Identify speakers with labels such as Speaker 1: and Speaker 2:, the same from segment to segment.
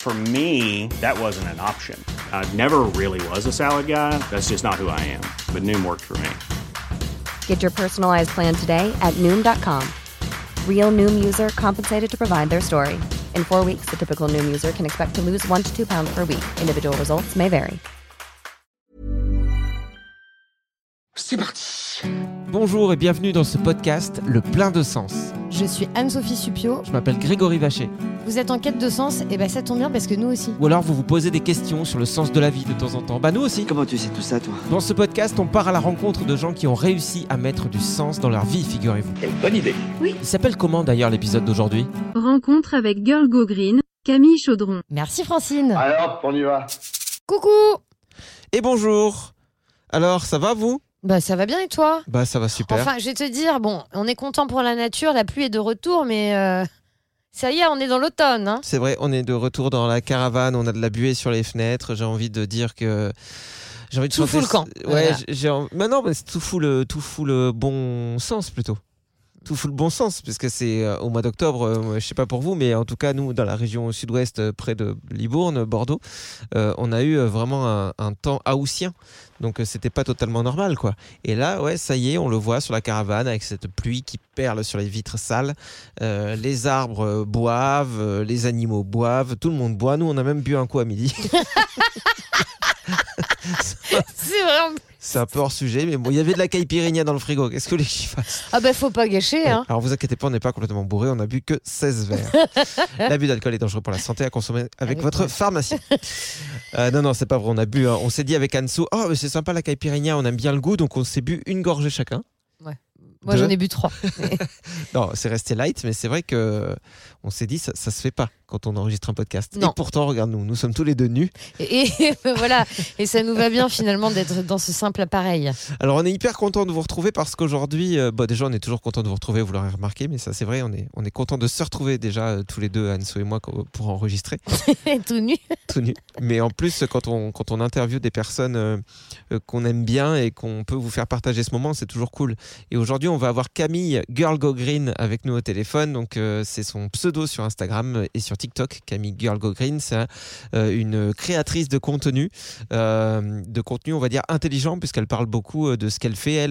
Speaker 1: For me, that wasn't an option. I never really was a salad guy. That's just not who I am. But Noom worked for me.
Speaker 2: Get your personalized plan today at Noom.com. Real Noom user compensated to provide their story. In four weeks, the typical Noom user can expect to lose one to two pounds per week. Individual results may vary.
Speaker 3: C'est parti
Speaker 4: Bonjour et bienvenue dans ce podcast Le plein de sens.
Speaker 5: Je suis Anne-Sophie Supio.
Speaker 4: Je m'appelle Grégory Vacher.
Speaker 5: Vous êtes en quête de sens Et ben ça tombe bien parce que nous aussi.
Speaker 4: Ou alors vous vous posez des questions sur le sens de la vie de temps en temps. Bah nous aussi.
Speaker 3: Comment tu sais tout ça, toi?
Speaker 4: Dans ce podcast, on part à la rencontre de gens qui ont réussi à mettre du sens dans leur vie, figurez-vous.
Speaker 3: Quelle bonne idée
Speaker 4: Il s'appelle comment d'ailleurs l'épisode d'aujourd'hui?
Speaker 6: Rencontre avec Girl Go Green, Camille Chaudron.
Speaker 5: Merci Francine.
Speaker 3: Alors, on y va
Speaker 5: Coucou
Speaker 4: Et bonjour Alors, ça va vous?
Speaker 5: Bah ça va bien et toi?
Speaker 4: Bah ça va super.
Speaker 5: Enfin, je vais te dire, bon, on est content pour la nature, la pluie est de retour, mais euh, ça y est, on est dans l'automne. Hein.
Speaker 4: C'est vrai, on est de retour dans la caravane, on a de la buée sur les fenêtres. J'ai envie de dire que. J'ai envie de
Speaker 5: Tout
Speaker 4: chanter-
Speaker 5: fout le camp.
Speaker 4: Ouais,
Speaker 5: Voilà.
Speaker 4: j'ai- non, mais c'est tout fout le, tout fout le bon sens plutôt. Tout fout le bon sens, parce que c'est euh, au mois d'octobre, euh, je sais pas pour vous, mais en tout cas, nous, dans la région sud-ouest, euh, près de Libourne, Bordeaux, euh, on a eu euh, vraiment un, un temps haussien. Donc, euh, c'était pas totalement normal, quoi. Et là, ouais, ça y est, on le voit sur la caravane avec cette pluie qui perle sur les vitres sales. Euh, les arbres euh, boivent, les animaux boivent, tout le monde boit. Nous, on a même bu un coup à midi.
Speaker 5: C'est vrai.
Speaker 4: C'est un peu hors sujet, mais bon, il y avait de la caipirinha dans le frigo. Qu'est-ce que les j'y fasse
Speaker 5: Ah bah faut pas gâcher. Hein.
Speaker 4: Alors vous inquiétez pas, on n'est pas complètement bourré, on a bu que 16 verres. L'abus d'alcool est dangereux pour la santé à consommer avec,
Speaker 5: Avec
Speaker 4: votre
Speaker 5: moi.
Speaker 4: pharmacien. Euh, non, non, c'est pas vrai, on a bu. hein. On s'est dit avec Anso, oh, mais c'est sympa la caipirinha, on aime bien le goût, donc on s'est bu une gorgée chacun.
Speaker 5: Moi
Speaker 4: Deux.
Speaker 5: j'en ai bu trois.
Speaker 4: Non, c'est resté light, mais c'est vrai que on s'est dit, ça, ça se fait pas quand on enregistre un podcast.
Speaker 5: Non.
Speaker 4: Et pourtant, regarde-nous, nous sommes tous les deux nus.
Speaker 5: Et, et voilà. Et ça nous va bien finalement d'être dans ce simple appareil.
Speaker 4: Alors on est hyper content de vous retrouver parce qu'aujourd'hui, euh, déjà on est toujours content de vous retrouver, vous l'aurez remarqué, mais ça c'est vrai, on est, on est content de se retrouver déjà euh, tous les deux, Anso et moi, pour enregistrer.
Speaker 5: Tout nu.
Speaker 4: tout nu. Mais en plus, quand on, quand on interviewe des personnes euh, euh, qu'on aime bien et qu'on peut vous faire partager ce moment, c'est toujours cool. Et aujourd'hui, on va avoir Camille Girl Go Green avec nous au téléphone. Donc, c'est son pseudo sur Instagram et sur TikTok. Camille Girl Go Green, c'est euh, une créatrice de contenu, euh, de contenu, on va dire, intelligent, puisqu'elle parle beaucoup euh, de ce qu'elle fait, elle,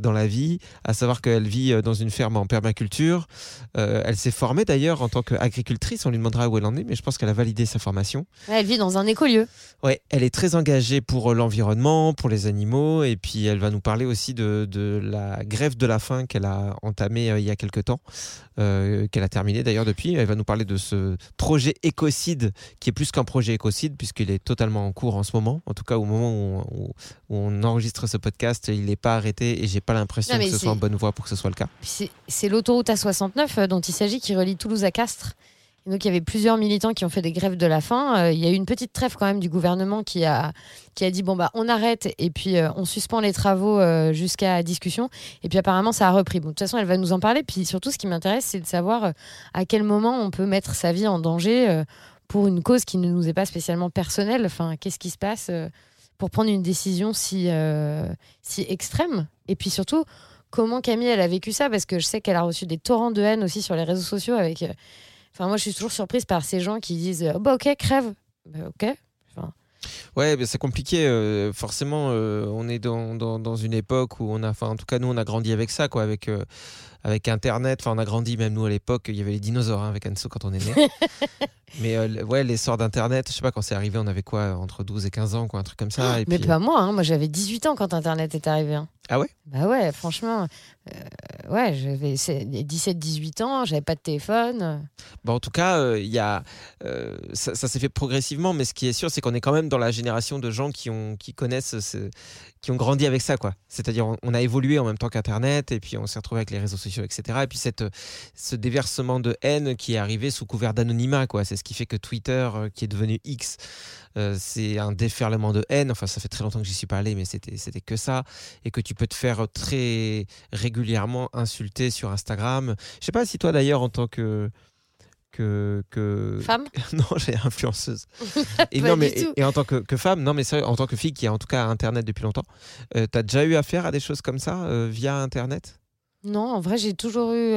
Speaker 4: dans la vie, à savoir qu'elle vit dans une ferme en permaculture. Elle s'est formée d'ailleurs en tant qu'agricultrice. On lui demandera où elle en est, mais je pense qu'elle a validé sa formation.
Speaker 5: Elle vit dans un écolieu.
Speaker 4: Ouais, elle est très engagée pour l'environnement, pour les animaux, et puis elle va nous parler aussi de, de la grève de la faim qu'elle a entamée il y a quelque temps, euh, qu'elle a terminée d'ailleurs depuis. Elle va nous parler de ce projet écocide, qui est plus qu'un projet écocide, puisqu'il est totalement en cours en ce moment. En tout cas, au moment où on, où- on enregistre ce podcast, il n'est pas arrêté, et j'ai pas l'impression que ce soit en bonne voie pour que ce soit le cas.
Speaker 5: C'est l'autoroute A69 euh, dont il s'agit qui relie Toulouse à Castres. Donc il y avait plusieurs militants qui ont fait des grèves de la faim. Euh, il y a eu une petite trêve quand même du gouvernement qui a, qui a dit bon bah on arrête et puis euh, on suspend les travaux euh, jusqu'à discussion. Et puis apparemment ça a repris. Bon, de toute façon elle va nous en parler. Puis surtout ce qui m'intéresse c'est de savoir à quel moment on peut mettre sa vie en danger pour une cause qui ne nous est pas spécialement personnelle. Enfin qu'est-ce qui se passe pour prendre une décision si, si extrême? Et puis surtout comment Camille elle a vécu ça? Parce que je sais qu'elle a reçu des torrents de haine aussi sur les réseaux sociaux avec enfin moi je suis toujours surprise par ces gens qui disent euh, bah ok crève Bah, ok
Speaker 4: Ouais, c'est compliqué. euh, forcément, euh, on est dans, dans, dans une époque où on a, enfin, en tout cas, nous, on a grandi avec ça, quoi, avec, euh, avec Internet. Enfin, on a grandi, même nous à l'époque, il y avait les dinosaures hein, avec Anso quand on est né. Mais euh, ouais, l'essor d'Internet, je sais pas, quand c'est arrivé, on avait quoi, entre 12 et 15 ans, quoi, un truc comme ça. et
Speaker 5: Mais
Speaker 4: puis-
Speaker 5: pas moi, hein. moi j'avais 18 ans quand Internet est arrivé. hein.
Speaker 4: Ah ouais?
Speaker 5: Bah ouais, franchement, euh, ouais, j'avais 17-18 ans, j'avais pas de téléphone.
Speaker 4: Bon, en tout cas, euh, il y a, euh, ça, ça s'est fait progressivement, mais ce qui est sûr, c'est qu'on est quand même dans la génération de gens qui, ont, qui connaissent, ce- qui ont grandi avec ça. quoi. C'est-à-dire, on, on a évolué en même temps qu'Internet, et puis on s'est retrouvé avec les réseaux sociaux, etc. Et puis cette, ce déversement de haine qui est arrivé sous couvert d'anonymat. quoi. C'est ce qui fait que Twitter, euh, qui est devenu X, euh, c'est un déferlement de haine. Enfin, ça fait très longtemps que j'y suis pas allé, mais c'était c'était que ça. Et que tu peux te faire très régulièrement insulter sur Instagram. Je sais pas si toi, d'ailleurs, en tant que. que, que...
Speaker 5: Femme?
Speaker 4: Non, j'ai influenceuse. et non, mais et, et en tant que, que femme, non, mais sérieux, en tant que fille qui a en tout cas Internet depuis longtemps, euh, t'as déjà eu affaire à des choses comme ça euh, via Internet?
Speaker 5: Non, en vrai, j'ai toujours eu.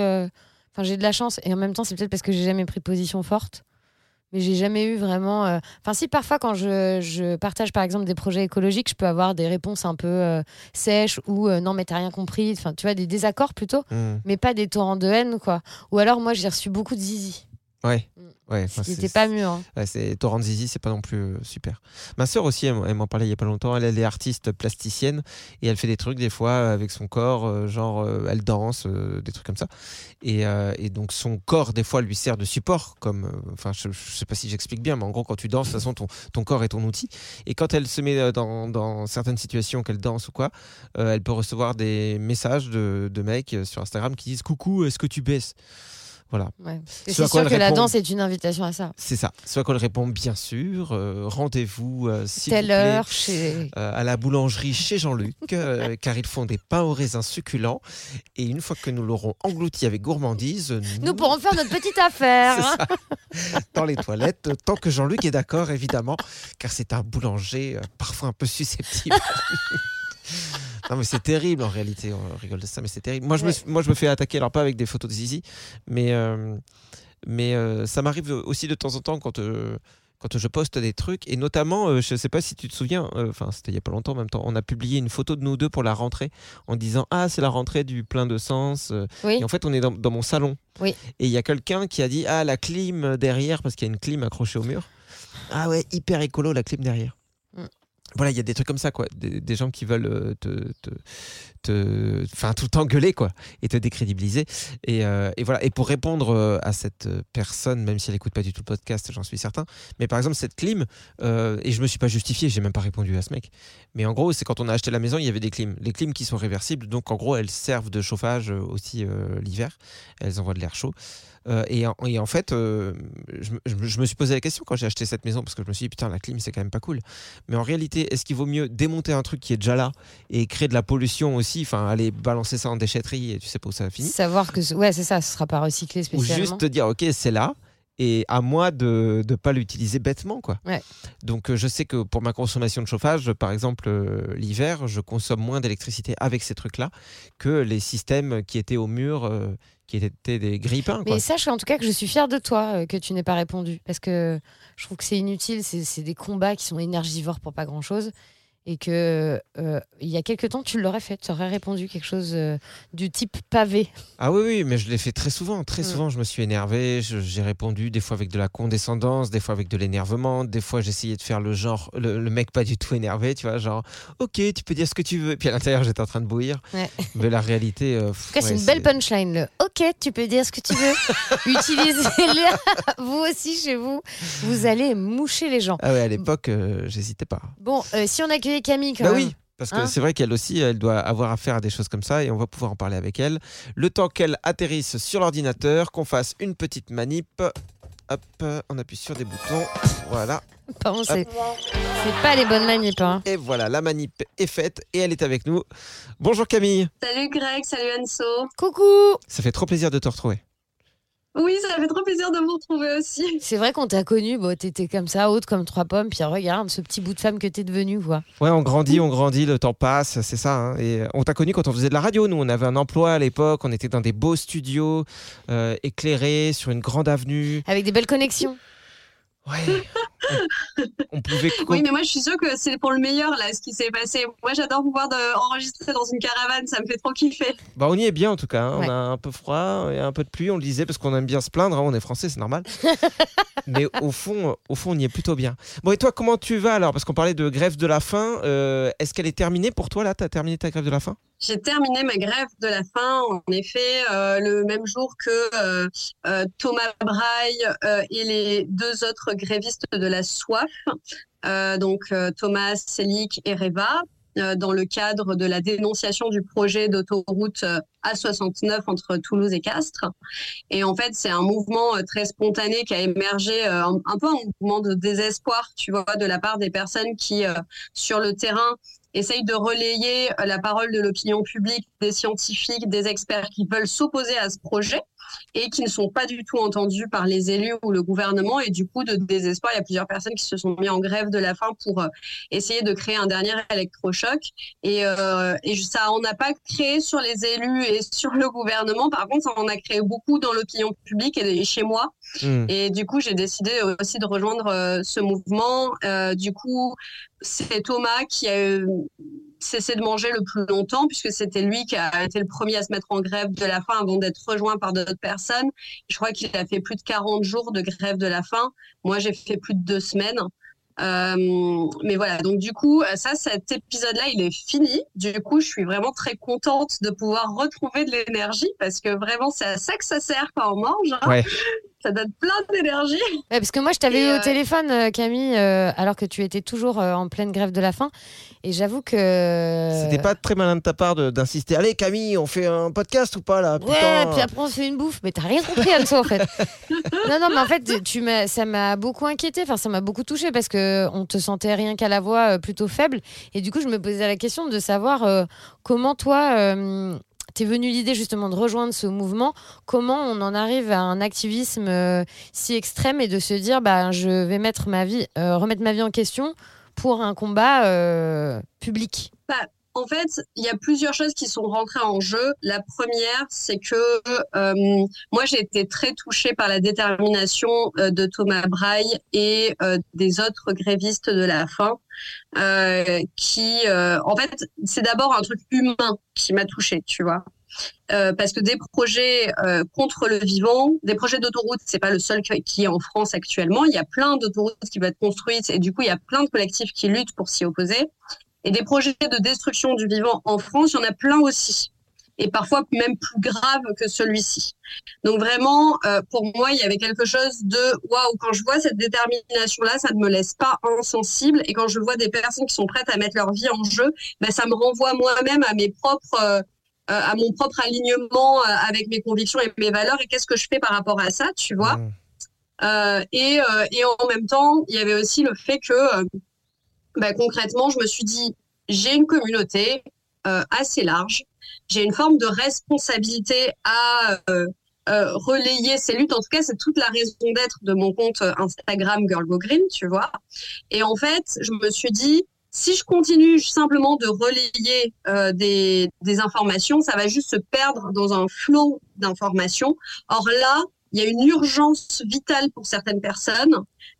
Speaker 5: Enfin, j'ai de la chance, et en même temps, c'est peut-être parce que j'ai jamais pris position forte. Mais j'ai jamais eu vraiment. euh, Enfin, si parfois, quand je, je partage par exemple des projets écologiques, je peux avoir des réponses un peu euh, sèches ou euh, non, mais t'as rien compris. Enfin, tu vois, des désaccords plutôt,
Speaker 4: Hmm.
Speaker 5: mais pas des torrents de haine, quoi. Ou alors, moi, j'ai reçu beaucoup de zizi.
Speaker 4: Ouais.
Speaker 5: Mm.
Speaker 4: Ouais, enfin, c'est-
Speaker 5: n'était pas mûr. hein.
Speaker 4: Ouais, c'est Zizi, c'est pas non plus euh, super. Ma sœur aussi, elle, m'en parlait il y a pas longtemps. Elle, elle est artiste plasticienne et elle fait des trucs des fois avec son corps, euh, genre euh, elle danse, euh, des trucs comme ça. Et, euh, et donc son corps des fois lui sert de support, comme, euh, enfin je, je sais pas si j'explique bien, mais en gros quand tu danses, de toute façon ton, ton corps est ton outil. Et quand elle se met euh, dans, dans certaines situations qu'elle danse ou quoi, euh, elle peut recevoir des messages de, de mecs euh, sur Instagram qui disent coucou, est-ce que tu baisses? Voilà.
Speaker 5: Ouais. C'est sûr que la danse est une invitation à ça.
Speaker 4: C'est ça. Soit qu'on répond bien sûr, euh, rendez-vous euh,
Speaker 5: Telle heure chez.
Speaker 4: euh, à la boulangerie chez Jean-Luc, euh, car ils font des pains aux raisins succulents. Et une fois que nous l'aurons englouti avec gourmandise, nous,
Speaker 5: Nous pourrons faire notre petite affaire.
Speaker 4: Dans les toilettes, tant que Jean-Luc est d'accord, évidemment, car c'est un boulanger parfois un peu susceptible. Non mais c'est terrible en réalité, on rigole de ça, mais c'est terrible. Moi je, me,
Speaker 5: Ouais.
Speaker 4: moi je me fais attaquer, alors pas avec des photos de zizi, mais, euh, mais euh, ça m'arrive aussi de temps en temps quand, euh, quand je poste des trucs, et notamment, euh, je sais pas si tu te souviens, euh, enfin c'était il y a pas longtemps en même temps, on a publié une photo de nous deux pour la rentrée en disant ah c'est la rentrée du plein de sens, euh,
Speaker 5: Oui.
Speaker 4: et en fait on est dans, dans mon salon,
Speaker 5: Oui.
Speaker 4: et il y a quelqu'un qui a dit ah la clim derrière, parce qu'il y a une clim accrochée au mur, ah ouais hyper écolo la clim derrière. Voilà, il y a des trucs comme ça. Des, gens qui veulent euh, tout le temps et te décrédibiliser. Et, euh, pour répondre euh, à cette personne, même si elle écoute pas du tout le podcast, j'en suis certain. Mais par exemple, cette clim, et je me suis pas justifié, j'ai même pas répondu à ce mec. Mais en gros, c'est quand on a acheté la maison, il y avait des clims. Les clims qui sont réversibles, donc en gros, elles servent de chauffage aussi l'hiver. Elles envoient de l'air chaud. Euh, et, en, et en fait, euh, je, me- je me- je me suis posé la question quand j'ai acheté cette maison parce que je me suis dit putain la clim c'est quand même pas cool. Mais en réalité, est-ce qu'il vaut mieux démonter un truc qui est déjà là et créer de la pollution aussi, enfin aller balancer ça en déchetterie et tu sais pas où ça finit,
Speaker 5: Savoir que. Ouais, c'est ça, ce sera pas recyclé
Speaker 4: ou
Speaker 5: spécialement.
Speaker 4: juste te dire ok c'est là et à moi de ne pas l'utiliser bêtement quoi.
Speaker 5: Ouais.
Speaker 4: Donc euh, je sais que pour ma consommation de chauffage, par exemple euh, l'hiver, je consomme moins d'électricité avec ces trucs là que les systèmes qui étaient au mur. euh, qui étaient des quoi.
Speaker 5: Mais sache en tout cas que je suis fière de toi euh, que tu n'aies pas répondu. Parce que je trouve que c'est inutile. C'est c'est des combats qui sont énergivores pour pas grand chose. Et que euh, il y a quelques temps, tu l'aurais fait. Tu aurais répondu quelque chose euh, du type pavé.
Speaker 4: Ah oui, oui, mais je l'ai fait très souvent. Très
Speaker 5: Mm.
Speaker 4: souvent, je me suis énervé. J'ai répondu des fois avec de la condescendance, des fois avec de l'énervement. Des fois, j'essayais de faire le genre, le, le mec pas du tout énervé, tu vois, genre, ok, tu peux dire ce que tu veux. Puis à l'intérieur, j'étais en train de bouillir.
Speaker 5: Ouais.
Speaker 4: Mais la réalité. euh,
Speaker 5: En tout cas, c'est une belle punchline. Le OK, tu peux dire ce que tu veux. Utilisez-le. vous aussi chez vous. Vous allez moucher les gens.
Speaker 4: Ah ouais, à l'époque, euh, j'hésitais pas.
Speaker 5: Bon, si on Camille quand
Speaker 4: Bah
Speaker 5: même.
Speaker 4: oui, parce que
Speaker 5: Hein
Speaker 4: c'est vrai qu'elle aussi, elle doit avoir affaire à des choses comme ça et on va pouvoir en parler avec elle. Le temps qu'elle atterrisse sur l'ordinateur, qu'on fasse une petite manip. Hop, on appuie sur des boutons. Voilà.
Speaker 5: Pardon, c'est c'est pas les bonnes manips. hein.
Speaker 4: Et voilà, la manip est faite et elle est avec nous. Bonjour Camille.
Speaker 7: Salut Greg, salut Anso.
Speaker 5: Coucou
Speaker 4: Ça fait trop plaisir de te retrouver.
Speaker 7: Oui, ça fait trop plaisir de vous retrouver aussi.
Speaker 5: C'est vrai qu'on t'a connu, bon, t'étais comme ça, haute comme trois pommes, puis regarde ce petit bout de femme que t'es devenue, quoi.
Speaker 4: Ouais, on grandit, on grandit, le temps passe, c'est ça. hein. Et on t'a connu quand on faisait de la radio. Nous, on avait un emploi à l'époque, on était dans des beaux studios, euh, éclairés, sur une grande avenue.
Speaker 5: Avec des belles connexions.
Speaker 4: Ouais. On, pouvait.
Speaker 7: Oui, mais moi je suis sûre que c'est pour le meilleur là, ce qui s'est passé. Moi j'adore pouvoir de- enregistrer dans une caravane, ça me fait trop kiffer.
Speaker 4: Bah, on y est bien en tout cas. hein.
Speaker 5: Ouais.
Speaker 4: On a un peu froid et un peu de pluie. On le disait parce qu'on aime bien se plaindre. hein. On est français, c'est normal. mais au fond, au fond, on y est plutôt bien. Bon, et toi, comment tu vas alors? Parce qu'on parlait de grève de la faim. euh, Est-ce qu'elle est terminée pour toi là? T'as terminé ta grève de la faim?
Speaker 7: J'ai terminé ma grève de la faim, en effet, euh, le même jour que euh, euh, Thomas Braille et les deux autres grévistes de la soif, donc Thomas, Selic et Reva, dans le cadre de la dénonciation du projet d'autoroute euh, A69 entre Toulouse et Castres. Et en fait, c'est un mouvement euh, très spontané qui a émergé, euh, un, peu un mouvement de désespoir, tu vois, de la part des personnes qui, euh, sur le terrain, essaye de relayer euh, la parole de l'opinion publique, des scientifiques, des experts qui veulent s'opposer à ce projet et qui ne sont pas du tout entendus par les élus ou le gouvernement. Et du coup, de désespoir, il y a plusieurs personnes qui se sont mis en grève de la faim pour euh, essayer de créer un dernier électrochoc. Et, euh, et ça on n'a pas créé sur les élus et sur le gouvernement. Par contre, ça en a créé beaucoup dans l'opinion publique et chez moi.
Speaker 4: Hmm.
Speaker 7: Et du coup, j'ai décidé aussi de rejoindre euh, ce mouvement. Euh, du coup, c'est Thomas qui a euh, cessé de manger le plus longtemps, puisque c'était lui qui a été le premier à se mettre en grève de la faim avant d'être rejoint par d'autres personnes. Je crois qu'il a fait plus de 40 jours de grève de la faim. Moi, j'ai fait plus de deux semaines. Euh, mais voilà, donc du coup, ça, cet épisode-là, il est fini. Du coup, je suis vraiment très contente de pouvoir retrouver de l'énergie parce que vraiment, c'est à ça que ça sert quand on mange. hein. Ça donne plein d'énergie.
Speaker 5: Ouais, parce que moi, je t'avais eu au
Speaker 7: euh,
Speaker 5: téléphone, euh, Camille, euh, alors que tu étais toujours euh, en pleine grève de la faim. Et j'avoue que.
Speaker 4: C'était pas très malin de ta part d'insister. Allez, Camille, on fait un podcast ou pas là
Speaker 5: Ouais, puis après on se fait une bouffe. Mais t'as rien compris à ça en fait. non, non, mais en fait, tu m'as, ça m'a beaucoup inquiété. Enfin, ça m'a beaucoup touché parce que on te sentait rien qu'à la voix euh, plutôt faible. Et du coup, je me posais la question de savoir euh, comment toi. T'es venu l'idée justement de rejoindre ce mouvement. Comment on en arrive à un activisme euh, si extrême et de se dire, bah, je vais mettre ma vie, euh, remettre ma vie en question pour un combat euh, public?
Speaker 7: En fait, il y a plusieurs choses qui sont rentrées en jeu. La première, c'est que euh, moi, j'ai été très touchée par la détermination euh, de Thomas Braille et euh, des autres grévistes de la faim, euh, qui, en fait, c'est d'abord un truc humain qui m'a touchée, tu vois. Euh, parce que des projets euh, contre le vivant, des projets d'autoroute, c'est pas le seul qui est en France actuellement. Il y a plein d'autoroutes qui vont être construites et du coup, il y a plein de collectifs qui luttent pour s'y opposer. Et des projets de destruction du vivant en France, il y en a plein aussi. Et parfois même plus grave que celui-ci. Donc vraiment, euh, pour moi, il y avait quelque chose de waouh. Quand je vois cette détermination-là, ça ne me laisse pas insensible. Et quand je vois des personnes qui sont prêtes à mettre leur vie en jeu, ben, ça me renvoie moi-même à mes propres, euh, à mon propre alignement euh, avec mes convictions et mes valeurs. Et qu'est-ce que je fais par rapport à ça, tu vois? Euh, et, euh, et en même temps, il y avait aussi le fait que bah, concrètement, je me suis dit, j'ai une communauté euh, assez large, j'ai une forme de responsabilité à euh, euh, relayer ces luttes. En tout cas, c'est toute la raison d'être de mon compte Instagram Girl Go Green, tu vois. Et en fait, je me suis dit, si je continue simplement de relayer euh, des, des informations, ça va juste se perdre dans un flot d'informations. Or là, il y a une urgence vitale pour certaines personnes.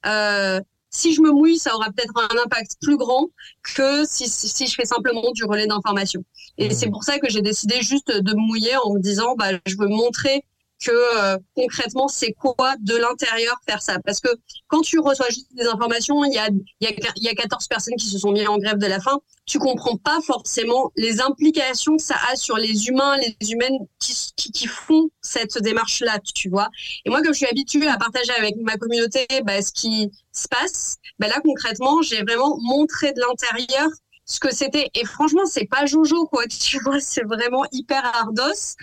Speaker 7: Euh, si je me mouille, ça aura peut-être un impact plus grand que si, si, si je fais simplement du relais d'information. Et
Speaker 4: Mhm.
Speaker 7: c'est pour ça que j'ai décidé juste de me mouiller en me disant, bah, je veux montrer que euh, concrètement, c'est quoi de l'intérieur faire ça? Parce que quand tu reçois juste des informations, il y a, il y, a, il y a 14 personnes qui se sont mis en grève de la faim, tu comprends pas forcément les implications que ça a sur les humains, les humaines qui, font cette démarche-là, tu vois? Et moi, comme je suis habituée à partager avec ma communauté bah, ce qui se passe, bah, là, concrètement, j'ai vraiment montré de l'intérieur ce que c'était. Et franchement, c'est pas Jojo, quoi. Tu vois, c'est vraiment hyper ardos.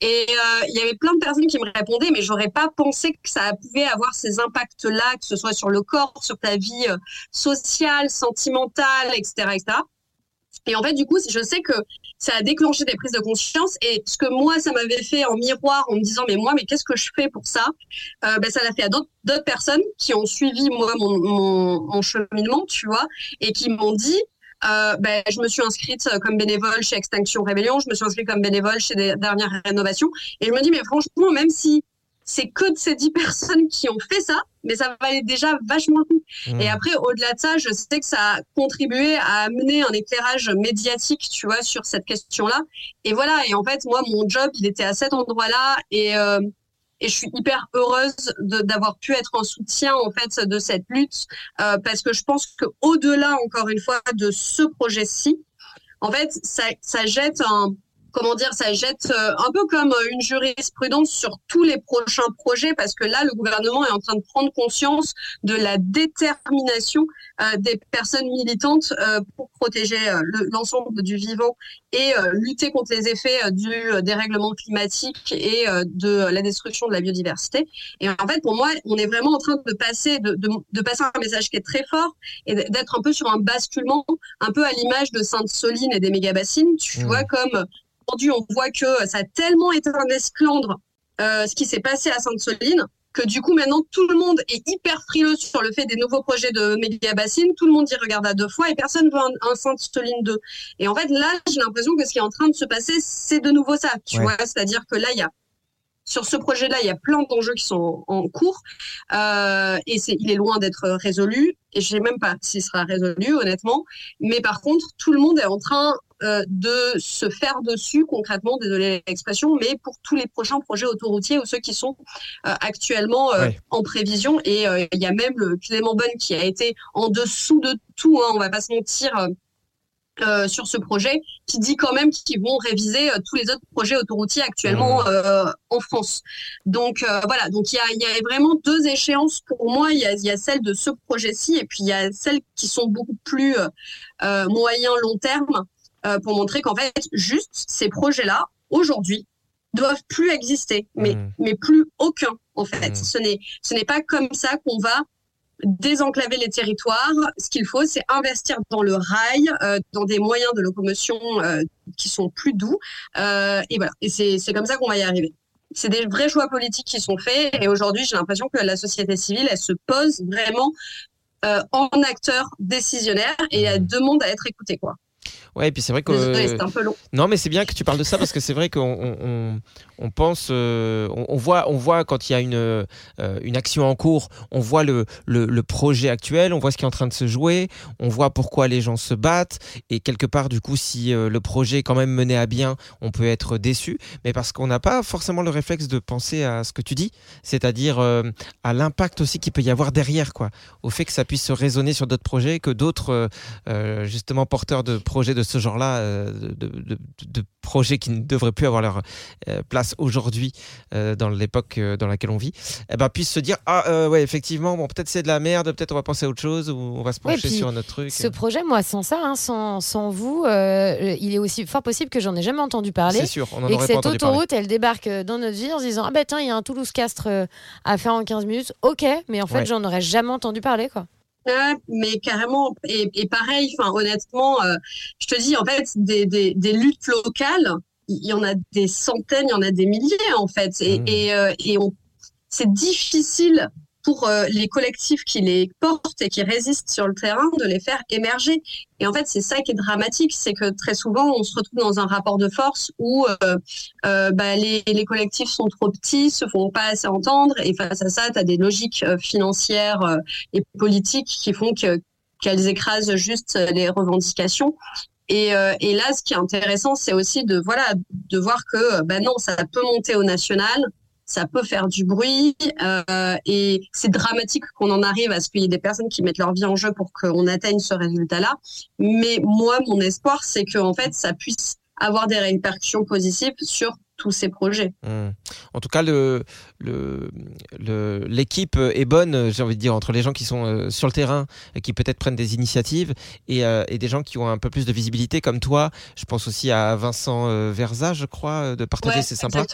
Speaker 7: Et euh, il y avait plein de personnes qui me répondaient, mais j'aurais pas pensé que ça pouvait avoir ces impacts-là, que ce soit sur le corps, sur ta vie euh, sociale, sentimentale, etc., etc. Et en fait, du coup, je sais que ça a déclenché des prises de conscience. Et ce que moi, ça m'avait fait en miroir, en me disant, mais moi, mais qu'est-ce que je fais pour ça? Euh, ben, Ça l'a fait à d'autres personnes qui ont suivi, moi, mon, mon, mon cheminement, tu vois, et qui m'ont dit, euh, ben, je me suis inscrite comme bénévole chez Extinction Rébellion, je me suis inscrite comme bénévole chez des dernières rénovations. Et je me dis, mais franchement, même si c'est que de ces dix personnes qui ont fait ça, mais ça valait déjà vachement le coup.
Speaker 4: Mmh.
Speaker 7: Et après, au-delà de ça, je sais que ça a contribué à amener un éclairage médiatique, tu vois, sur cette question-là. Et voilà. Et en fait, moi, mon job, il était à cet endroit-là, et euh, et je suis hyper heureuse d'avoir pu être en soutien en fait de cette lutte euh, parce que je pense que au-delà encore une fois de ce projet-ci, en fait, ça, ça jette un comment dire, ça jette euh, un peu comme euh, une jurisprudence sur tous les prochains projets parce que là, le gouvernement est en train de prendre conscience de la détermination euh, des personnes militantes euh, pour protéger euh, le- l'ensemble du vivant et lutter contre les effets du dérèglement climatique et de la destruction de la biodiversité. Et en fait, pour moi, on est vraiment en train de passer, de, de, de passer un message qui est très fort et d'être un peu sur un basculement, un peu à l'image de Sainte-Soline et des méga-bassines. Tu
Speaker 4: Mmh.
Speaker 7: vois, comme aujourd'hui, on voit que ça a tellement été un esclandre euh, ce qui s'est passé à Sainte-Soline que du coup maintenant tout le monde est hyper frileux sur le fait des nouveaux projets de méga bassines, tout le monde y regarde à deux fois et personne veut un, un Sainte-Soline 2. Et en fait là, j'ai l'impression que ce qui est en train de se passer, c'est de nouveau ça, tu
Speaker 4: Ouais.
Speaker 7: vois, c'est-à-dire que là il y a sur ce projet-là, il y a plein d'enjeux qui sont en, en cours euh, et c'est, il est loin d'être résolu. Et je sais même pas s'il sera résolu, honnêtement. Mais par contre, tout le monde est en train euh, de se faire dessus concrètement, désolé l'expression, mais pour tous les prochains projets autoroutiers ou ceux qui sont euh, actuellement euh, en prévision. Et il y a même le Clément Bonne qui a été en dessous de tout, hein, on va pas se mentir. euh, sur ce projet, qui dit quand même qu'ils vont réviser euh, tous les autres projets autoroutiers actuellement euh, en France. Donc voilà, donc il y a, y a vraiment deux échéances pour moi. Il y a, y a celle de ce projet-ci et puis il y a celles qui sont beaucoup plus moyen long terme euh, pour montrer qu'en fait juste ces projets-là aujourd'hui doivent plus exister, mais
Speaker 4: Mhm.
Speaker 7: mais plus aucun en fait.
Speaker 4: Mhm.
Speaker 7: Ce n'est ce n'est pas comme ça qu'on va désenclaver les territoires. Ce qu'il faut, c'est investir dans le rail, euh, dans des moyens de locomotion euh, qui sont plus doux. Euh, et voilà. Et c'est comme ça qu'on va y arriver. C'est des vrais choix politiques qui sont faits. Et aujourd'hui, j'ai l'impression que la société civile, elle se pose vraiment en acteur décisionnaire et elle demande à être écoutée. Quoi.
Speaker 4: Ouais, et puis c'est vrai que.
Speaker 7: Désolée, c'est un peu long.
Speaker 4: Non, mais c'est bien que tu parles de ça parce que c'est vrai qu'on on, on- pense, euh, on, on voit, on voit quand il y a une, euh, une action en cours, on voit le, le, le projet actuel, on voit ce qui est en train de se jouer, on voit pourquoi les gens se battent et quelque part, du coup, si euh, le projet est quand même mené à bien, on peut être déçu, mais parce qu'on n'a pas forcément le réflexe de penser à ce que tu dis, c'est-à-dire à l'impact aussi qu'il peut y avoir derrière, quoi, au fait que ça puisse se résonner sur d'autres projets, que d'autres, justement, porteurs de projets de ce genre-là, euh, de, de- de- de projets qui ne devraient plus avoir leur euh, place aujourd'hui euh, dans l'époque dans laquelle on vit, eh ben, puissent se dire ah ouais effectivement bon peut-être c'est de la merde, peut-être on va penser à autre chose ou on va se
Speaker 5: Ouais,
Speaker 4: pencher
Speaker 5: puis
Speaker 4: sur un autre truc.
Speaker 5: Ce projet, moi, sans ça, hein, sans, sans vous, il est aussi fort possible que j'en ai jamais entendu parler.
Speaker 4: C'est sûr, on en
Speaker 5: et que cette
Speaker 4: parler.
Speaker 5: autoroute, elle débarque dans notre vie en se disant Ah ben tiens, il y a un Toulouse-Castres à faire en 15 minutes. Ok, mais en fait,
Speaker 4: Ouais.
Speaker 5: j'en aurais jamais entendu parler. quoi.
Speaker 7: Mais carrément. Et, et pareil, enfin, honnêtement, euh, je te dis, en fait, des, des, des luttes locales, il y en a des centaines, il y en a des milliers, en fait. Et,
Speaker 4: Mmh.
Speaker 7: et, euh, et on, c'est difficile pour euh, les collectifs qui les portent et qui résistent sur le terrain de les faire émerger. Et en fait, c'est ça qui est dramatique, c'est que très souvent, on se retrouve dans un rapport de force où euh, euh, bah, les, collectifs sont trop petits, se font pas assez entendre, et face à ça, tu as des logiques euh, financières et politiques qui font que qu'elles écrasent juste les revendications. Et, et là, ce qui est intéressant, c'est aussi de voilà de voir que ben non, ça peut monter au national, ça peut faire du bruit, euh, et c'est dramatique qu'on en arrive à ce qu'il y ait des personnes qui mettent leur vie en jeu pour qu'on atteigne ce résultat-là. Mais moi, mon espoir, c'est que en fait, ça puisse avoir des répercussions positives sur tous ces projets.
Speaker 4: Mmh. En tout cas, le, le, l'équipe est bonne, j'ai envie de dire, entre les gens qui sont euh, sur le terrain, et qui peut-être prennent des initiatives, et, euh, et des gens qui ont un peu plus de visibilité, comme toi. Je pense aussi à Vincent euh, Verza, je crois, de partager,
Speaker 7: Ouais,
Speaker 4: c'est sympa,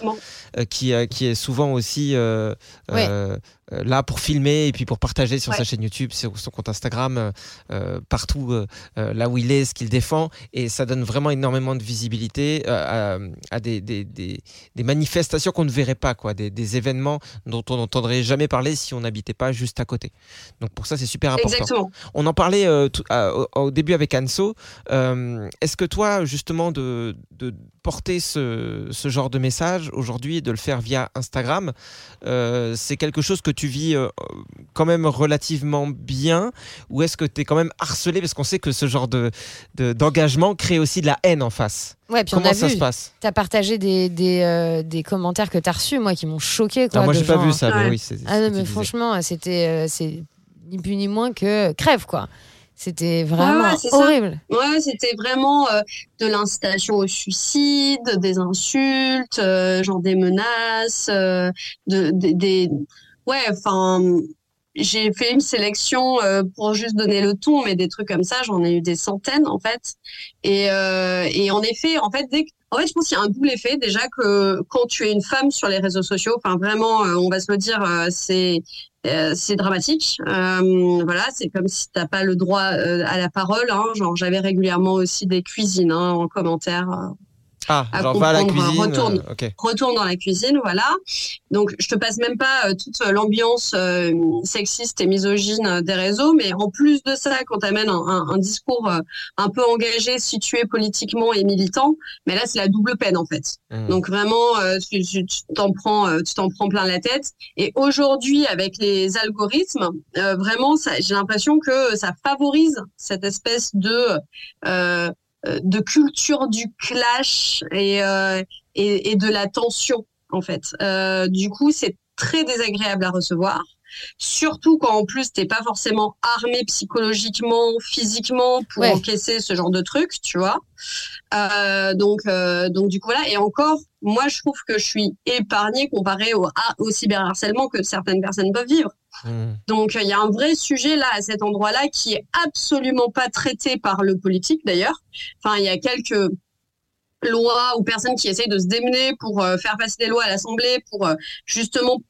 Speaker 4: qui, qui est souvent aussi euh,
Speaker 5: Ouais.
Speaker 4: euh, euh, là pour filmer et puis pour partager sur
Speaker 7: Ouais.
Speaker 4: sa chaîne YouTube, sur son compte Instagram, euh, partout euh, là où il est, ce qu'il défend, et ça donne vraiment énormément de visibilité euh, à, à des, des, des, des manifestations qu'on ne verrait pas, quoi, des, des événements dont on n'entendrait jamais parler si on n'habitait pas juste à côté. Donc pour ça, c'est super important.
Speaker 7: Exactement.
Speaker 4: On en parlait euh, tout- à- au, au début avec Anso. Euh, Est-ce que toi, justement, de, de porter ce, ce genre de message aujourd'hui, de le faire via Instagram, euh, c'est quelque chose que tu vis euh, quand même relativement bien ou est-ce que tu es quand même harcelé parce qu'on sait que ce genre de, de- d'engagement crée aussi de la haine en face?
Speaker 5: Ouais, puis on
Speaker 4: Comment
Speaker 5: a
Speaker 4: ça
Speaker 5: vu.
Speaker 4: se passe?
Speaker 5: T'as partagé des, des, euh, des commentaires que t'as reçus, moi, qui m'ont choqué. Quoi,
Speaker 4: Ah, Moi, j'ai pas vu ça, mais
Speaker 7: Ouais.
Speaker 4: oui, c'est. c'est
Speaker 5: Ah non, mais
Speaker 4: tu
Speaker 5: franchement, c'était euh, c'est ni plus ni moins que crève, quoi. C'était vraiment
Speaker 7: ouais,
Speaker 5: horrible.
Speaker 7: Ouais, c'était vraiment euh, de l'incitation au suicide, des insultes, euh, genre des menaces, euh, de, des- des... Ouais, enfin, j'ai fait une sélection pour juste donner le ton, mais des trucs comme ça, j'en ai eu des centaines, en fait. Et, et en effet, en fait, dès que... En fait, je pense qu'il y a un double effet. Déjà que quand tu es une femme sur les réseaux sociaux, enfin vraiment, euh, on va se le dire, euh, c'est euh, c'est dramatique. Euh, voilà, c'est comme si t'as pas le droit à la parole. Hein. Genre, j'avais régulièrement aussi des cuisines hein, en commentaire.
Speaker 4: Ah,
Speaker 7: à
Speaker 4: genre va à la
Speaker 7: comprendre,
Speaker 4: cuisine.
Speaker 7: retourne.
Speaker 4: euh,
Speaker 7: retourne dans la cuisine, voilà. Donc, je te passe même pas euh, toute l'ambiance euh, sexiste et misogyne euh, des réseaux, mais en plus de ça, quand tu amènes un, un- un discours un peu engagé, situé politiquement et militant, mais là, c'est la double peine en fait.
Speaker 4: Mm.
Speaker 7: Donc vraiment, tu t'en prends, tu t'en prends plein la tête. Et aujourd'hui, avec les algorithmes, vraiment, j'ai l'impression que ça favorise cette espèce de de culture du clash et euh, et, et de la tension en fait. Euh, du coup, c'est très désagréable à recevoir. Surtout quand en plus t'es pas forcément armé psychologiquement, physiquement pour
Speaker 5: Ouais.
Speaker 7: encaisser ce genre de truc, tu vois. Euh, donc, euh, donc du coup voilà. Et encore, moi je trouve que je suis épargnée comparé au, au cyberharcèlement que certaines personnes peuvent vivre.
Speaker 4: Mm.
Speaker 7: Donc il y a un vrai sujet là à cet endroit-là qui est absolument pas traité par le politique d'ailleurs. Enfin, il y a quelques lois ou personnes qui essayent de se démener pour euh, faire passer des lois à l'Assemblée pour euh, justement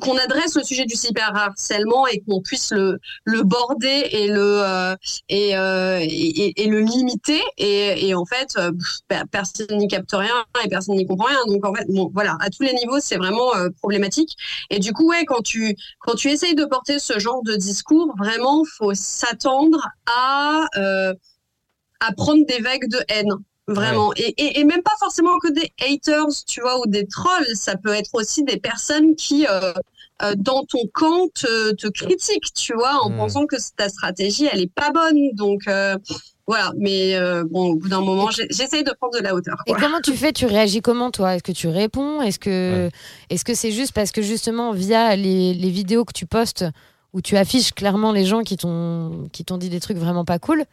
Speaker 7: qu'on adresse le sujet du cyberharcèlement et qu'on puisse le le border et le euh, et, euh, et, le limiter. Et, et en fait euh, per- personne n'y capte rien et personne n'y comprend rien. Donc en fait bon voilà à tous les niveaux c'est vraiment euh, problématique. Et du coup ouais quand tu quand tu essayes de porter ce genre de discours vraiment faut s'attendre à euh, à prendre des vagues de haine Vraiment. Et, et, et même pas forcément que des haters, tu vois, ou des trolls. Ça peut être aussi des personnes qui, euh, euh, dans ton camp, te, te critiquent, tu vois, en
Speaker 4: Mm.
Speaker 7: pensant que ta stratégie, elle est pas bonne. Donc, euh, voilà. Mais euh, bon, au bout d'un moment, j'essaye de prendre de la hauteur.
Speaker 5: Et comment tu fais? Tu réagis comment, toi? Est-ce que tu réponds? Est-ce que est-ce que c'est juste parce que justement via les, les vidéos que tu postes où tu affiches clairement les gens qui t'ont qui t'ont dit des trucs vraiment pas cool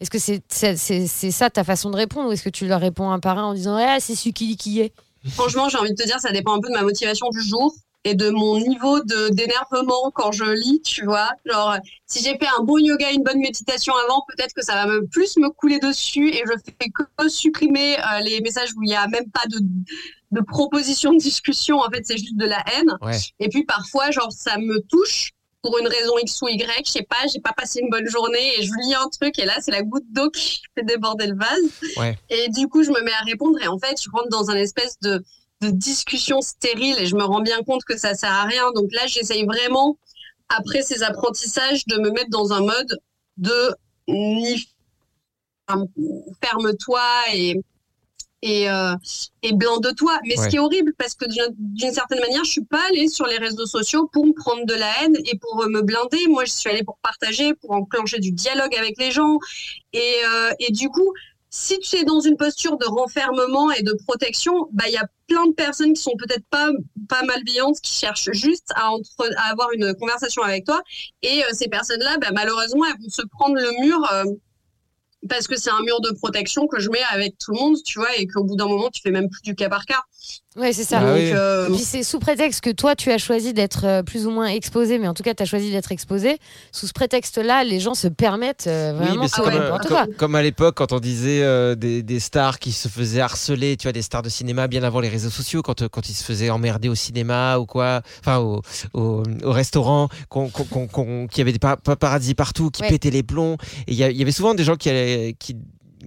Speaker 5: Est-ce que c'est c'est c'est- c'est ça ta façon de répondre ou est-ce que tu leur réponds un par un en disant ah c'est celui qui qui est?
Speaker 7: Franchement, j'ai envie de te dire, ça dépend un peu de ma motivation du jour et de mon niveau de d'énervement quand je lis, tu vois. Genre, si j'ai fait un bon yoga, une bonne méditation avant, peut-être que ça va me plus me couler dessus et je fais que supprimer euh, les messages où il y a même pas de de proposition de discussion. En fait, c'est juste de la haine.
Speaker 4: Ouais.
Speaker 7: Et puis parfois, genre, ça me touche pour une raison X ou Y, je sais pas, j'ai pas passé une bonne journée et je lis un truc et là, c'est la goutte d'eau qui fait déborder le vase.
Speaker 4: Ouais.
Speaker 7: Et du coup, je me mets à répondre et en fait, je rentre dans un espèce de, de discussion stérile et je me rends bien compte que ça sert à rien. Donc là, j'essaye vraiment, après ces apprentissages, de me mettre dans un mode de ni ferme-toi et et, euh, et blanc de toi. Mais
Speaker 4: Ouais.
Speaker 7: ce qui est horrible, parce que d'une- certaine manière, je suis pas allée sur les réseaux sociaux pour me prendre de la haine et pour euh, me blinder. Moi, je suis allée pour partager, pour enclencher du dialogue avec les gens. Et, euh, et du coup, si tu es dans une posture de renfermement et de protection, bah il y a plein de personnes qui sont peut-être pas pas malveillantes, qui cherchent juste à, entre, à avoir une conversation avec toi. Et euh, ces personnes-là, bah, malheureusement, elles vont se prendre le mur. Parce que c'est un mur de protection que je mets avec tout le monde, tu vois, et qu'au bout d'un moment, tu fais même plus du cas par cas.
Speaker 5: Ouais, c'est ça.
Speaker 4: Ah
Speaker 7: Donc,
Speaker 4: oui.
Speaker 7: euh,
Speaker 5: puis c'est sous prétexte que toi tu as choisi d'être euh, plus ou moins exposé, mais en tout cas tu as choisi d'être exposé. Sous ce prétexte-là, les gens se permettent euh,
Speaker 4: Oui,
Speaker 5: vraiment
Speaker 4: mais
Speaker 5: tout
Speaker 4: c'est comme,
Speaker 5: n'importe
Speaker 4: comme- à l'époque quand on disait euh, des, des stars qui se faisaient harceler, tu vois, des stars de cinéma bien avant les réseaux sociaux, quand, quand ils se faisaient emmerder au cinéma ou quoi, enfin au, au, au restaurant, qu'il y avait des pa- paparazzi partout qui
Speaker 5: Ouais.
Speaker 4: pétaient les plombs. Et il y, avait souvent des gens qui, allaient- qui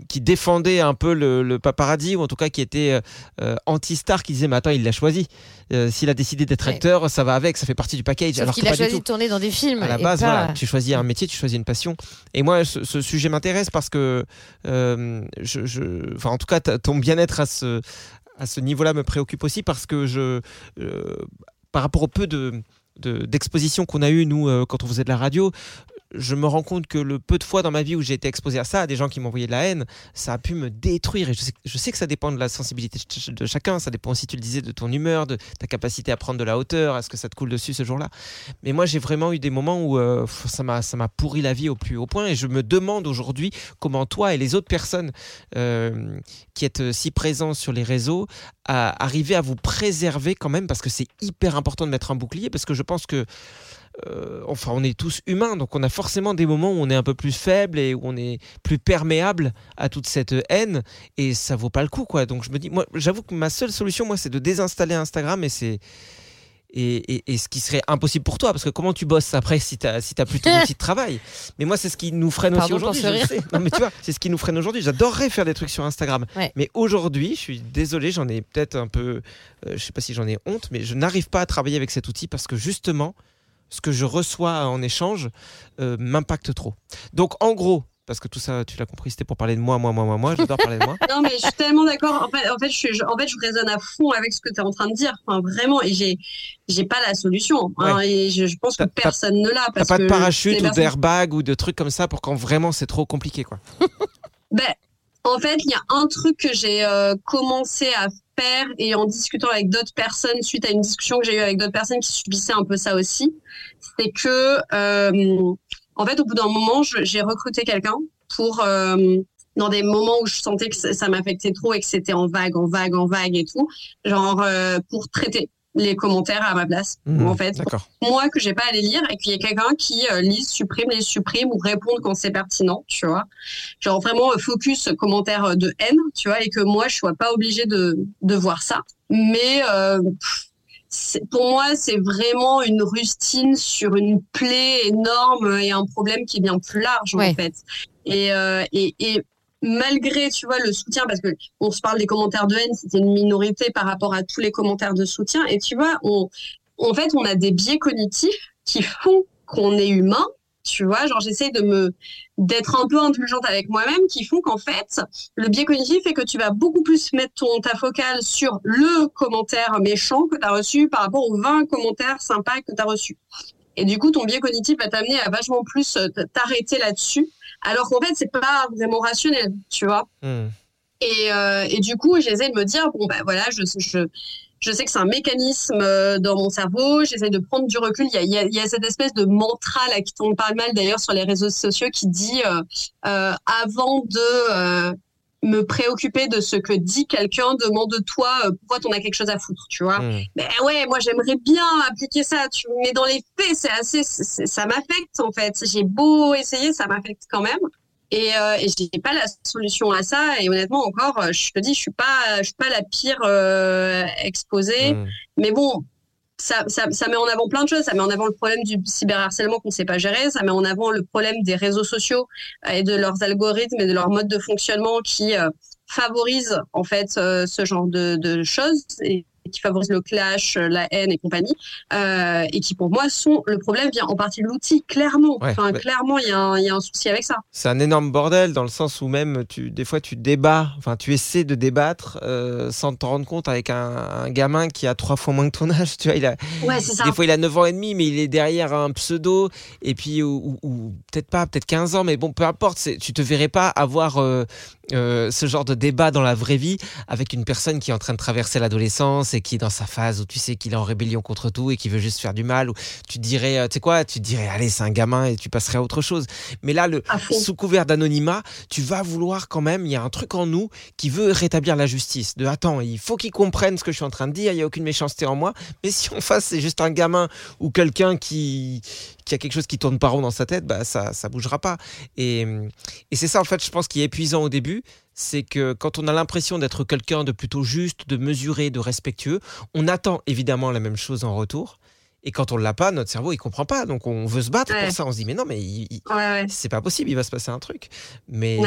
Speaker 4: qui défendait un peu le, le paparazzi, ou en tout cas qui était euh, euh, anti-star, qui disait Mais attends, il l'a choisi. Euh, S'il a décidé d'être
Speaker 5: Ouais.
Speaker 4: acteur, ça va avec, ça fait partie du package.
Speaker 5: Sauf
Speaker 4: alors
Speaker 5: qu'il a
Speaker 4: pas
Speaker 5: choisi de tourner dans des films.
Speaker 4: À la base,
Speaker 5: pas-
Speaker 4: voilà, tu choisis un métier, tu choisis une passion. Et moi, ce, ce sujet m'intéresse parce que, euh, je, je- enfin, en tout cas, ton bien-être à ce, à ce niveau-là me préoccupe aussi parce que je, par rapport au peu de de- d'expositions qu'on a eu nous euh, quand on faisait de la radio je me rends compte que le peu de fois dans ma vie où j'ai été exposé à ça, à des gens qui m'envoyaient de la haine, ça a pu me détruire. Et je sais, que ça dépend de la sensibilité de ch- de chacun. Ça dépend aussi, tu le disais, de ton humeur, de ta capacité à prendre de la hauteur, à ce que ça te coule dessus ce jour-là? Mais moi, j'ai vraiment eu des moments où euh, ça m'a pourri la vie au plus haut point. Et je me demande aujourd'hui comment toi et les autres personnes euh, qui êtes si présents sur les réseaux à arriver à vous préserver quand même, parce que c'est hyper important de mettre un bouclier, parce que je pense que euh, enfin, on est tous humains, donc on a forcément des moments où on est un peu plus faible et où on est plus perméable à toute cette haine, et ça vaut pas le coup, quoi. Donc je me dis, moi, j'avoue que ma seule solution, moi, c'est de désinstaller Instagram, et c'est et, et- et ce qui serait impossible pour toi, parce que comment tu bosses après si t'as si as plus ton outil de travail? Mais moi, c'est ce qui nous freine
Speaker 5: Pardon
Speaker 4: aujourd'hui. Non, mais tu vois, c'est ce qui nous freine aujourd'hui. J'adorerais faire des trucs sur Instagram,
Speaker 5: Ouais.
Speaker 4: mais aujourd'hui, je suis désolé, j'en ai peut-être un peu, euh, je sais pas si j'en ai honte, mais je n'arrive pas à travailler avec cet outil parce que justement, ce que je reçois en échange euh, m'impacte trop. Donc, en gros, parce que tout ça, tu l'as compris, c'était pour parler de moi, moi, moi, moi, moi. J'adore parler de moi.
Speaker 7: Non, mais je suis tellement d'accord. En fait, en fait, je, suis, je- en fait, je résonne à fond avec ce que tu es en train de dire. Enfin, vraiment. Et j'ai, j'ai pas la solution. hein. et je, je pense que personne ne l'a.
Speaker 4: T'as pas de parachute ou
Speaker 7: personnes-
Speaker 4: d'airbag ou de trucs comme ça pour quand vraiment c'est trop compliqué, quoi.
Speaker 7: Ben, en fait, il y a un truc que j'ai euh, commencé à faire et en discutant avec d'autres personnes, suite à une discussion que j'ai eue avec d'autres personnes qui subissaient un peu ça aussi, c'est que, euh, en fait, au bout d'un moment, j'ai recruté quelqu'un pour, euh, dans des moments où je sentais que ça ça m'affectait trop et que c'était en vague, en vague, en vague et tout, genre euh, pour traiter les commentaires à ma place,
Speaker 4: Mhm,
Speaker 7: en fait, moi que j'ai pas à les lire et qu'il y ait quelqu'un qui euh, lise, supprime, les supprime ou réponde quand c'est pertinent, tu vois. Genre vraiment euh, focus commentaire euh, de haine, tu vois, et que moi je sois pas obligée de, de voir ça. Mais euh, pour moi, c'est vraiment une rustine sur une plaie énorme et un problème qui est bien plus large
Speaker 5: Ouais.
Speaker 7: en fait. Et, euh, et, et malgré, tu vois, le soutien, parce que on se parle des commentaires de haine, c'était une minorité par rapport à tous les commentaires de soutien. Et tu vois, on, en fait, on a des biais cognitifs qui font qu'on est humain. Tu vois, genre j'essaie de me d'être un peu indulgente avec moi-même, qui font qu'en fait, le biais cognitif fait que tu vas beaucoup plus mettre ton ta focale sur le commentaire méchant que tu as reçu par rapport aux 20 commentaires sympas que tu as reçus. Et du coup, ton biais cognitif va t'amener à vachement plus euh, t'arrêter là-dessus, alors qu'en fait, c'est pas vraiment rationnel, tu vois.
Speaker 4: Hmm.
Speaker 7: Et, euh, et du coup, j'essaie de me dire, bon, bah voilà, je, je, je sais que c'est un mécanisme euh, dans mon cerveau, j'essaie de prendre du recul. Il y a, il y a, il y a cette espèce de mantra là qui tombe pas mal d'ailleurs sur les réseaux sociaux qui dit, euh, euh, avant de me préoccuper de ce que dit quelqu'un, demande-toi euh, pourquoi t'en as quelque chose à foutre, tu vois.
Speaker 4: Hmm.
Speaker 7: Ben ouais, moi j'aimerais bien appliquer ça, tu... mais dans les faits, c'est assez, ça m'affecte en fait. J'ai beau essayer, ça m'affecte quand même. Et, euh, et j'ai pas la solution à ça. Et honnêtement, encore, euh, je te dis, je suis pas, je suis pas la pire euh, exposée.
Speaker 4: Hmm.
Speaker 7: Mais bon, ça, ça, met en avant plein de choses. Ça met en avant le problème du cyberharcèlement qu'on sait pas gérer. Ça met en avant le problème des réseaux sociaux et de leurs algorithmes et de leur mode de fonctionnement qui euh, favorisent en fait euh, ce genre de, de choses qui favorisent le clash, euh, la haine et compagnie, euh, et qui pour moi sont le problème vient en partie de l'outil, clairement.
Speaker 4: Ouais,
Speaker 7: enfin,
Speaker 4: mais-
Speaker 7: clairement, il y, a un- il y a un souci avec ça.
Speaker 4: C'est un énorme bordel dans le sens où même tu, des fois tu débats, enfin tu essaies de débattre euh, sans te rendre compte avec un, un gamin qui a trois fois moins que ton âge. Tu vois, il a,
Speaker 7: Ouais, c'est ça.
Speaker 4: Des fois, il a 9 ans et demi, mais il est derrière un pseudo, et puis, ou, ou- ou peut-être pas, peut-être 15 ans, mais bon, peu importe, tu te verrais pas avoir euh, euh, ce genre de débat dans la vraie vie avec une personne qui est en train de traverser l'adolescence et qui est dans sa phase où tu sais qu'il est en rébellion contre tout et qui veut juste faire du mal, ou tu dirais, euh, tu sais quoi, tu dirais, allez, c'est un gamin et tu passerais à autre chose. Mais là, le, sous couvert d'anonymat, tu vas vouloir quand même, il y a un truc en nous qui veut rétablir la justice. De attends, il faut qu'ils comprennent ce que je suis en train de dire, il n'y a aucune méchanceté en moi. Mais si en face c'est juste un gamin ou quelqu'un qui, qui a quelque chose qui tourne pas rond dans sa tête, bah ça ça bougera pas. Et, et c'est ça en fait, je pense, qui est épuisant au début, c'est que quand on a l'impression d'être quelqu'un de plutôt juste, de mesuré, de respectueux, on attend évidemment la même chose en retour. Et quand on l'a pas, notre cerveau il comprend pas, donc on veut se battre
Speaker 7: Ouais.
Speaker 4: pour ça. On se dit mais non mais il- il-
Speaker 7: Ouais, ouais.
Speaker 4: c'est pas possible, il va se passer un truc. Mais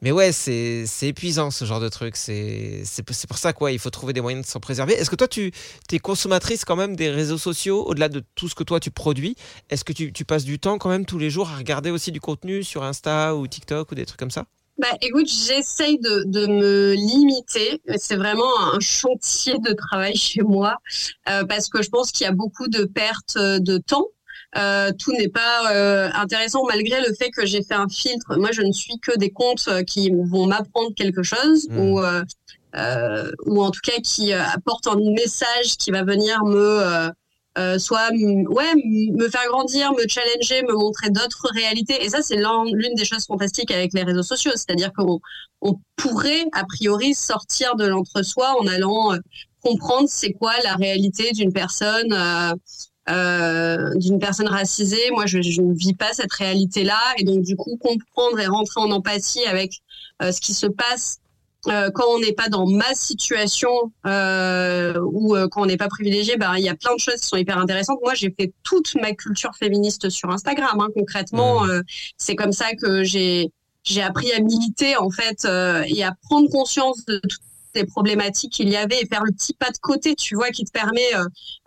Speaker 4: mais ouais, c'est c'est épuisant ce genre de truc. C'est c'est c'est pour ça quoi, il faut trouver des moyens de s'en préserver. Est-ce que toi tu es consommatrice quand même des réseaux sociaux au-delà de tout ce que toi tu produis? Est-ce que tu, tu passes du temps quand même tous les jours à regarder aussi du contenu sur Insta ou TikTok ou des trucs comme ça?
Speaker 7: Bah, écoute, j'essaye de, de me limiter. C'est vraiment un chantier de travail chez moi euh, parce que je pense qu'il y a beaucoup de pertes de temps. Euh, tout n'est pas euh, intéressant malgré le fait que j'ai fait un filtre. Moi, je ne suis que des comptes euh, qui vont m'apprendre quelque chose
Speaker 4: Mm.
Speaker 7: ou euh, euh, ou en tout cas qui apportent un message qui va venir me euh, soit ouais me faire grandir, me challenger, me montrer d'autres réalités. Et ça, c'est l'un- l'une des choses fantastiques avec les réseaux sociaux, c'est-à-dire qu'on on pourrait a priori sortir de l'entre-soi en allant euh, comprendre c'est quoi la réalité d'une personne. euh, euh, d'une personne racisée, moi je, ne vis pas cette réalité-là et donc du coup comprendre et rentrer en empathie avec ce qui se passe euh, quand on n'est pas dans ma situation euh, ou euh, quand on n'est pas privilégié, ben il y a plein de choses qui sont hyper intéressantes. Moi, j'ai fait toute ma culture féministe sur Instagram. Hein, concrètement,
Speaker 4: Mhm.
Speaker 7: euh, c'est comme ça que j'ai j'ai appris à militer en fait euh, et à prendre conscience de toutes les problématiques qu'il y avait et faire le petit pas de côté, tu vois, qui te permet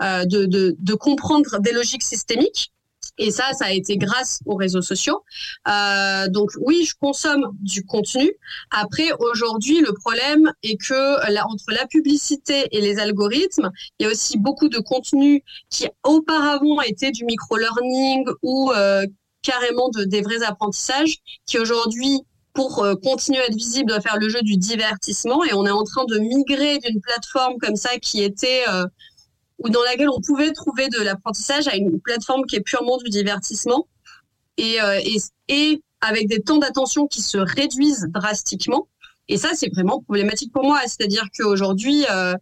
Speaker 7: de, de de comprendre des logiques systémiques. Et ça, ça a été grâce aux réseaux sociaux. Euh, donc oui, je consomme du contenu. Après, aujourd'hui, le problème est que là, entre la publicité et les algorithmes, il y a aussi beaucoup de contenu qui auparavant était du micro-learning ou euh, carrément de, des vrais apprentissages, qui aujourd'hui, pour euh, continuer à être visible, doit faire le jeu du divertissement. Et on est en train de migrer d'une plateforme comme ça qui était... Ou dans laquelle on pouvait trouver de l'apprentissage à une plateforme qui est purement du divertissement et, euh, et, et avec des temps d'attention qui se réduisent drastiquement. Et ça, c'est vraiment problématique pour moi. C'est-à-dire qu'aujourd'hui, euh,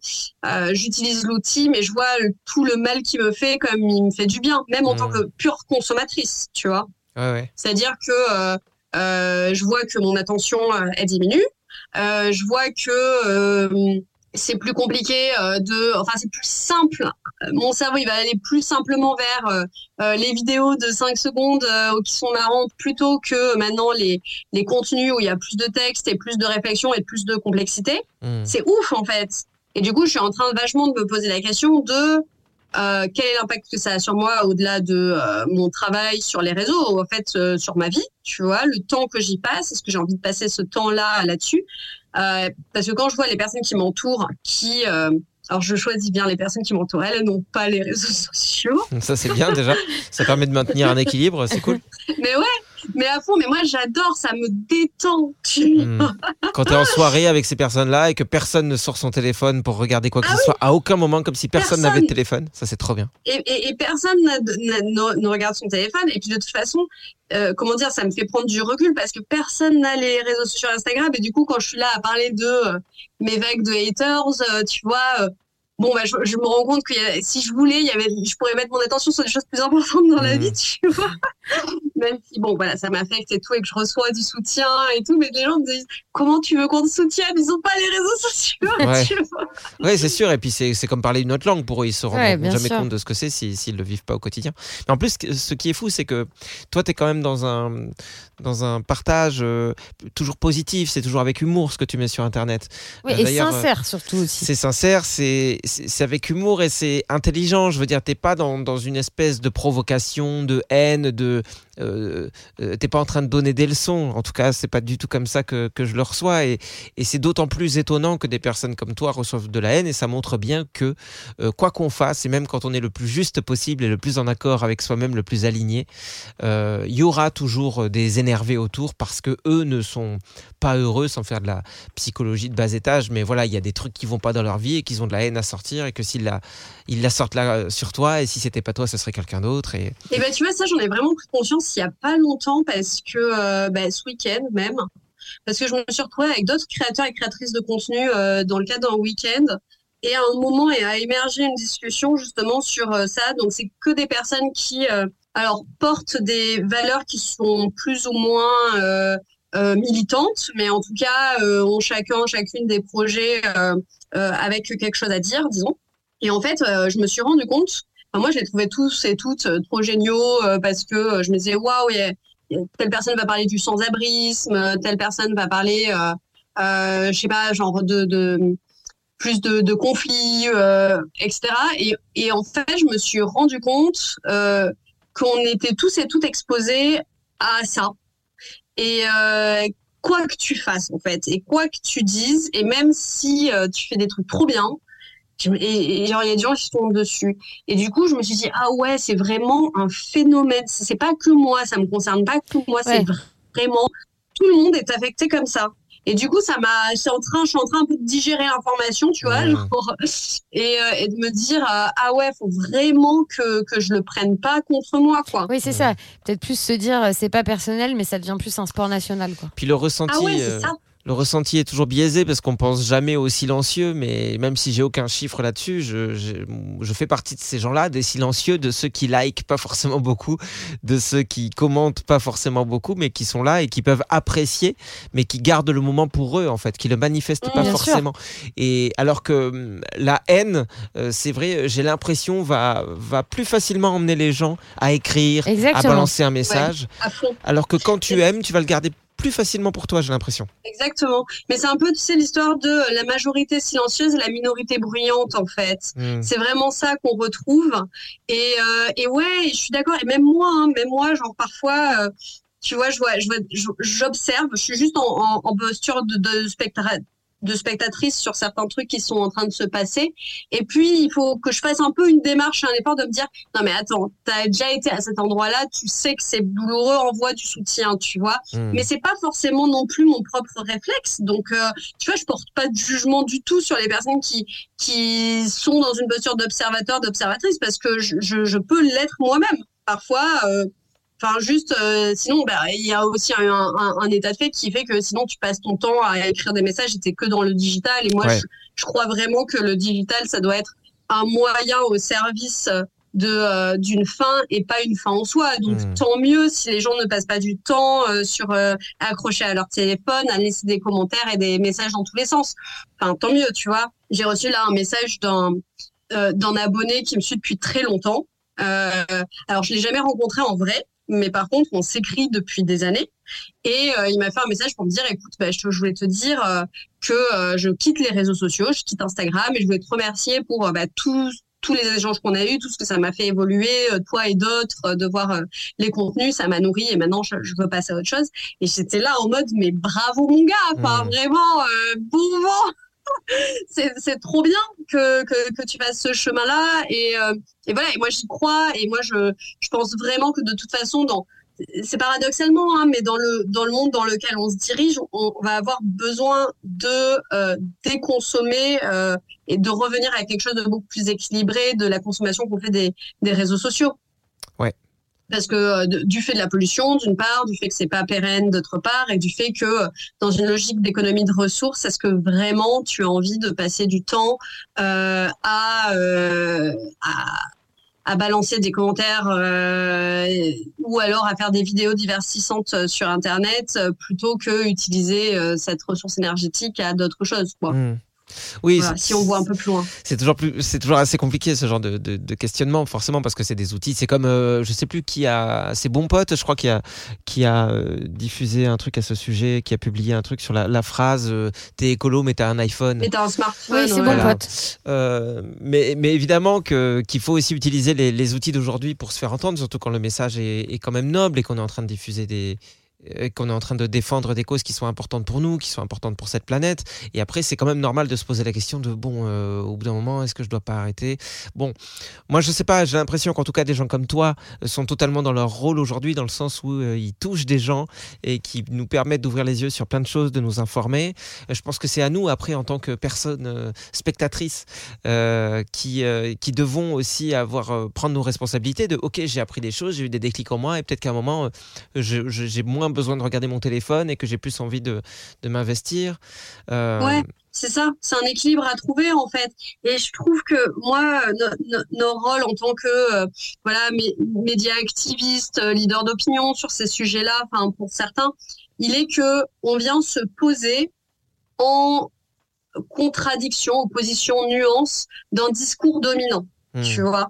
Speaker 7: euh, j'utilise l'outil, mais je vois le- tout le mal qui me fait comme il me fait du bien, même en tant que pure consommatrice, tu vois.
Speaker 4: Ouais, ouais.
Speaker 7: C'est-à-dire que euh, euh, je vois que mon attention elle diminue. Euh, je vois que euh, c'est plus compliqué euh, de, enfin c'est plus simple. Euh, Mon cerveau il va aller plus simplement vers euh, les vidéos de 5 secondes euh, qui sont marrantes plutôt que maintenant les les contenus où il y a plus de texte et plus de réflexion et plus de complexité.
Speaker 4: Hmm.
Speaker 7: C'est ouf en fait. Et du coup, je suis en train vachement de me poser la question de euh, quel est l'impact que ça a sur moi au-delà de mon travail sur les réseaux, en fait, sur ma vie, tu vois, le temps que j'y passe, est-ce que j'ai envie de passer ce temps-là là-dessus? Euh, Parce que quand je vois les personnes qui m'entourent, qui, euh, alors je choisis bien les personnes qui m'entourent, elles n'ont pas les réseaux sociaux,
Speaker 4: Ça c'est bien déjà. Ça permet de maintenir un équilibre, c'est cool.
Speaker 7: mais ouais, mais à fond, mais moi j'adore, ça me détend, tu
Speaker 4: Hmm. Quand tu es en soirée avec ces personnes-là et que personne ne sort son téléphone pour regarder quoi que
Speaker 7: Ah
Speaker 4: ce soit, à aucun moment comme si personne n'avait de téléphone, ça c'est trop bien.
Speaker 7: et, et, et personne ne regarde son téléphone. Et puis de toute façon, euh, comment dire, ça me fait prendre du recul parce que personne n'a les réseaux sociaux Instagram. Et du coup, quand je suis là à parler de euh, mes vagues de haters, euh, tu vois, euh, bon, bah, je, je me rends compte que si je voulais, il y avait, je pourrais mettre mon attention sur des choses plus importantes dans la
Speaker 4: Mhm.
Speaker 7: vie, tu vois. Même si, bon, voilà, ça m'affecte et tout, et que je reçois du soutien et tout, mais les gens me disent, comment tu veux qu'on te soutienne? Ils ont pas les réseaux sociaux,
Speaker 4: Ouais.
Speaker 7: tu vois.
Speaker 4: Oui, c'est sûr. Et puis c'est c'est comme parler une autre langue pour eux. Ils se
Speaker 5: Ouais, bien
Speaker 4: jamais
Speaker 5: sûr.
Speaker 4: compte de ce que c'est si- s'ils ne le vivent pas au quotidien. Mais en plus, ce qui- est fou, c'est que toi, tu es quand même dans un, dans un partage euh, toujours positif. C'est toujours avec humour ce que tu mets sur Internet.
Speaker 5: Oui,
Speaker 4: Euh,
Speaker 5: et sincère surtout aussi.
Speaker 4: C'est sincère, c'est c'est avec humour et c'est intelligent. Je veux dire, t'es pas dans, dans une espèce de provocation, de haine, de euh, euh, t'es pas en train de donner des leçons. En tout cas, c'est pas du tout comme ça que, que je le reçois. Et, et c'est d'autant plus étonnant que des personnes comme toi reçoivent de la haine. Et ça montre bien que euh, quoi qu'on fasse, et même quand on est le plus juste possible et le plus en accord avec soi-même, le plus aligné, euh, il y aura toujours des énervés autour parce que eux ne sont pas heureux sans faire de la psychologie de bas étage, mais voilà, il y a des trucs qui vont pas dans leur vie et qu'ils ont de la haine à sortir et que s'ils la, ils la sortent là euh, sur toi et si c'était pas toi, ce serait quelqu'un d'autre. Et
Speaker 7: Et ben tu vois ça j'en ai vraiment pris conscience il y a pas longtemps parce que euh, bah, ce week-end même. Parce que je me suis retrouvée avec d'autres créateurs et créatrices de contenu euh, dans le cadre d'un week-end. Et à un moment il a émergé une discussion justement sur euh, ça. Donc c'est que des personnes qui alors portent des valeurs qui sont plus ou moins militantes. Mais en tout cas ont chacun chacune des projets avec quelque chose à dire disons. Et en fait je me suis rendu compte Moi, je les trouvais tous et toutes euh, trop géniaux euh, parce que euh, je me disais, waouh, telle personne va parler du sans-abrisme, telle personne va parler, euh, euh, je sais pas, genre de, de plus de, de conflits, euh, etc. Et, et en fait, je me suis rendu compte qu'on était tous et toutes exposés à ça. Et quoi que tu fasses, en fait, et quoi que tu dises, et même si tu fais des trucs trop bien, et, et genre, il y a des gens qui se tombent dessus. Et du coup, je me suis dit, ah ouais, c'est vraiment un phénomène. C'est c'est pas que moi, ça me concerne pas que moi, c'est
Speaker 5: Ouais.
Speaker 7: vraiment tout le monde est affecté comme ça. Et du coup, ça m'a, je suis en train, je suis en train un peu de digérer l'information, tu vois,
Speaker 4: Mmh.
Speaker 7: genre, et, euh, et de me dire, euh, ah ouais, faut vraiment que, que je le prenne pas contre moi, quoi.
Speaker 5: Oui, c'est ça. Peut-être plus se dire, euh, c'est pas personnel, mais ça devient plus un sport national. Quoi.
Speaker 4: Puis le ressenti,
Speaker 7: Ah ouais,
Speaker 4: euh,
Speaker 7: c'est ça.
Speaker 4: Le ressenti est toujours biaisé parce qu'on pense jamais aux silencieux, mais même si j'ai aucun chiffre là-dessus, je, je, je fais partie de ces gens-là, des silencieux, de ceux qui like pas forcément beaucoup, de ceux qui commentent pas forcément beaucoup, mais qui sont là et qui peuvent apprécier, mais qui gardent le moment pour eux en fait, qui le manifestent pas
Speaker 5: Bien sûr.
Speaker 4: forcément. Et alors que hum, la haine, euh, c'est vrai, j'ai l'impression va va plus facilement emmener les gens à écrire, à balancer un message, alors que quand tu aimes, tu vas le garder plus facilement pour toi, j'ai l'impression.
Speaker 7: Exactement. Mais c'est un peu, tu sais, l'histoire de la majorité silencieuse et la minorité bruyante, en fait.
Speaker 4: Hmm.
Speaker 7: C'est vraiment ça qu'on retrouve. Et, euh, et ouais, je suis d'accord. Et même moi, hein, même moi, genre parfois, euh, tu vois, je vois, je vois, je- j'observe. Je suis juste en, en, en posture de, de, specta- de spectatrice sur certains trucs qui sont en train de se passer. Et puis, il faut que je fasse un peu une démarche, un effort de me dire, non mais attends, t'as déjà été à cet endroit-là, tu sais que c'est douloureux, envoie du soutien, tu vois.
Speaker 4: Hmm.
Speaker 7: Mais c'est pas forcément non plus mon propre réflexe. Donc, euh, tu vois, je porte pas de jugement du tout sur les personnes qui qui sont dans une posture d'observateur, d'observatrice, parce que je, je, je peux l'être moi-même. Parfois, euh, enfin juste, euh, sinon, bah, il y a aussi un, un, un état de fait qui fait que sinon tu passes ton temps à écrire des messages et t'es que dans le digital. Et moi,
Speaker 4: Ouais.
Speaker 7: je, je crois vraiment que le digital, ça doit être un moyen au service de euh, d'une fin et pas une fin en soi. Donc
Speaker 4: Mm.
Speaker 7: tant mieux si les gens ne passent pas du temps euh, sur euh, accrochés à leur téléphone, à laisser des commentaires et des messages dans tous les sens. Enfin tant mieux, tu vois. J'ai reçu là un message d'un d'un abonné qui me suit depuis très longtemps. Alors je l'ai jamais rencontré en vrai, mais par contre on s'écrit depuis des années. Et euh, il m'a fait un message pour me dire, écoute, bah, je, je voulais te dire euh, que euh, je quitte les réseaux sociaux, je quitte Instagram et je voulais te remercier pour euh, bah, tous tous les échanges qu'on a eus, tout ce que ça m'a fait évoluer, euh, toi et d'autres, euh, de voir euh, les contenus, ça m'a nourri et maintenant je, je veux passer à autre chose. Et j'étais là en mode, mais bravo mon gars, enfin
Speaker 4: Mm.
Speaker 7: vraiment, euh, bon vent c'est trop bien que, tu fasses ce chemin-là. Et, euh, voilà, moi j'y crois. Et moi je, pense vraiment que de toute façon, c'est paradoxalement, hein, mais dans le, dans le monde dans lequel on se dirige, on, on va avoir besoin de euh, déconsommer euh, et de revenir à quelque chose de beaucoup plus équilibré de la consommation qu'on fait des, des réseaux sociaux.
Speaker 4: Ouais.
Speaker 7: Parce que euh, du fait de la pollution, d'une part, du fait que c'est pas pérenne, d'autre part, et du fait que euh, dans une logique d'économie de ressources, est-ce que vraiment tu as envie de passer du temps euh, à, à balancer des commentaires ou alors à faire des vidéos divertissantes sur internet plutôt que utiliser cette ressource énergétique à d'autres choses quoi.
Speaker 4: Hmm. Oui,
Speaker 7: Voilà, si on voit un peu plus loin.
Speaker 4: c'est toujours plus, c'est toujours assez compliqué ce genre de, de- de questionnement, forcément, parce que c'est des outils. C'est comme, euh, je sais plus qui a, c'est Bon Pote, je crois, qui a, qui a euh, diffusé un truc à ce sujet, qui a publié un truc sur la, la phrase euh, "T'es écolo, mais t'as un iPhone".
Speaker 7: Et t'as un smartphone.
Speaker 5: Oui, c'est
Speaker 7: ouais.
Speaker 5: bon,
Speaker 4: Voilà.
Speaker 5: pote.
Speaker 4: Euh, mais, mais évidemment que, qu'il faut aussi utiliser les, les outils d'aujourd'hui pour se faire entendre, surtout quand le message est, est quand même noble et qu'on est en train de diffuser des qu'on est en train de défendre des causes qui sont importantes pour nous, qui sont importantes pour cette planète. Et après, c'est quand même normal de se poser la question de bon, euh, au bout d'un moment, est-ce que je dois pas arrêter? Bon, moi je sais pas, j'ai l'impression qu'en tout cas des gens comme toi euh, sont totalement dans leur rôle aujourd'hui, dans le sens où euh, ils touchent des gens et qui nous permettent d'ouvrir les yeux sur plein de choses, de nous informer. Je pense que c'est à nous après, en tant que personnes spectatrices, qui, qui devons aussi avoir prendre nos responsabilités de ok j'ai appris des choses j'ai eu des déclics en moi et peut-être qu'à un moment j'ai moins besoin de regarder mon téléphone et que j'ai plus envie de, de m'investir Euh,
Speaker 7: Ouais. C'est ça, c'est un équilibre à trouver en fait. Et je trouve que moi, no- no- nos rôles en tant que euh, voilà mé- médias activistes, euh, leaders d'opinion sur ces sujets-là, enfin pour certains, il est que on vient se poser en contradiction, opposition, nuance d'un discours dominant.
Speaker 4: hmm.
Speaker 7: tu vois.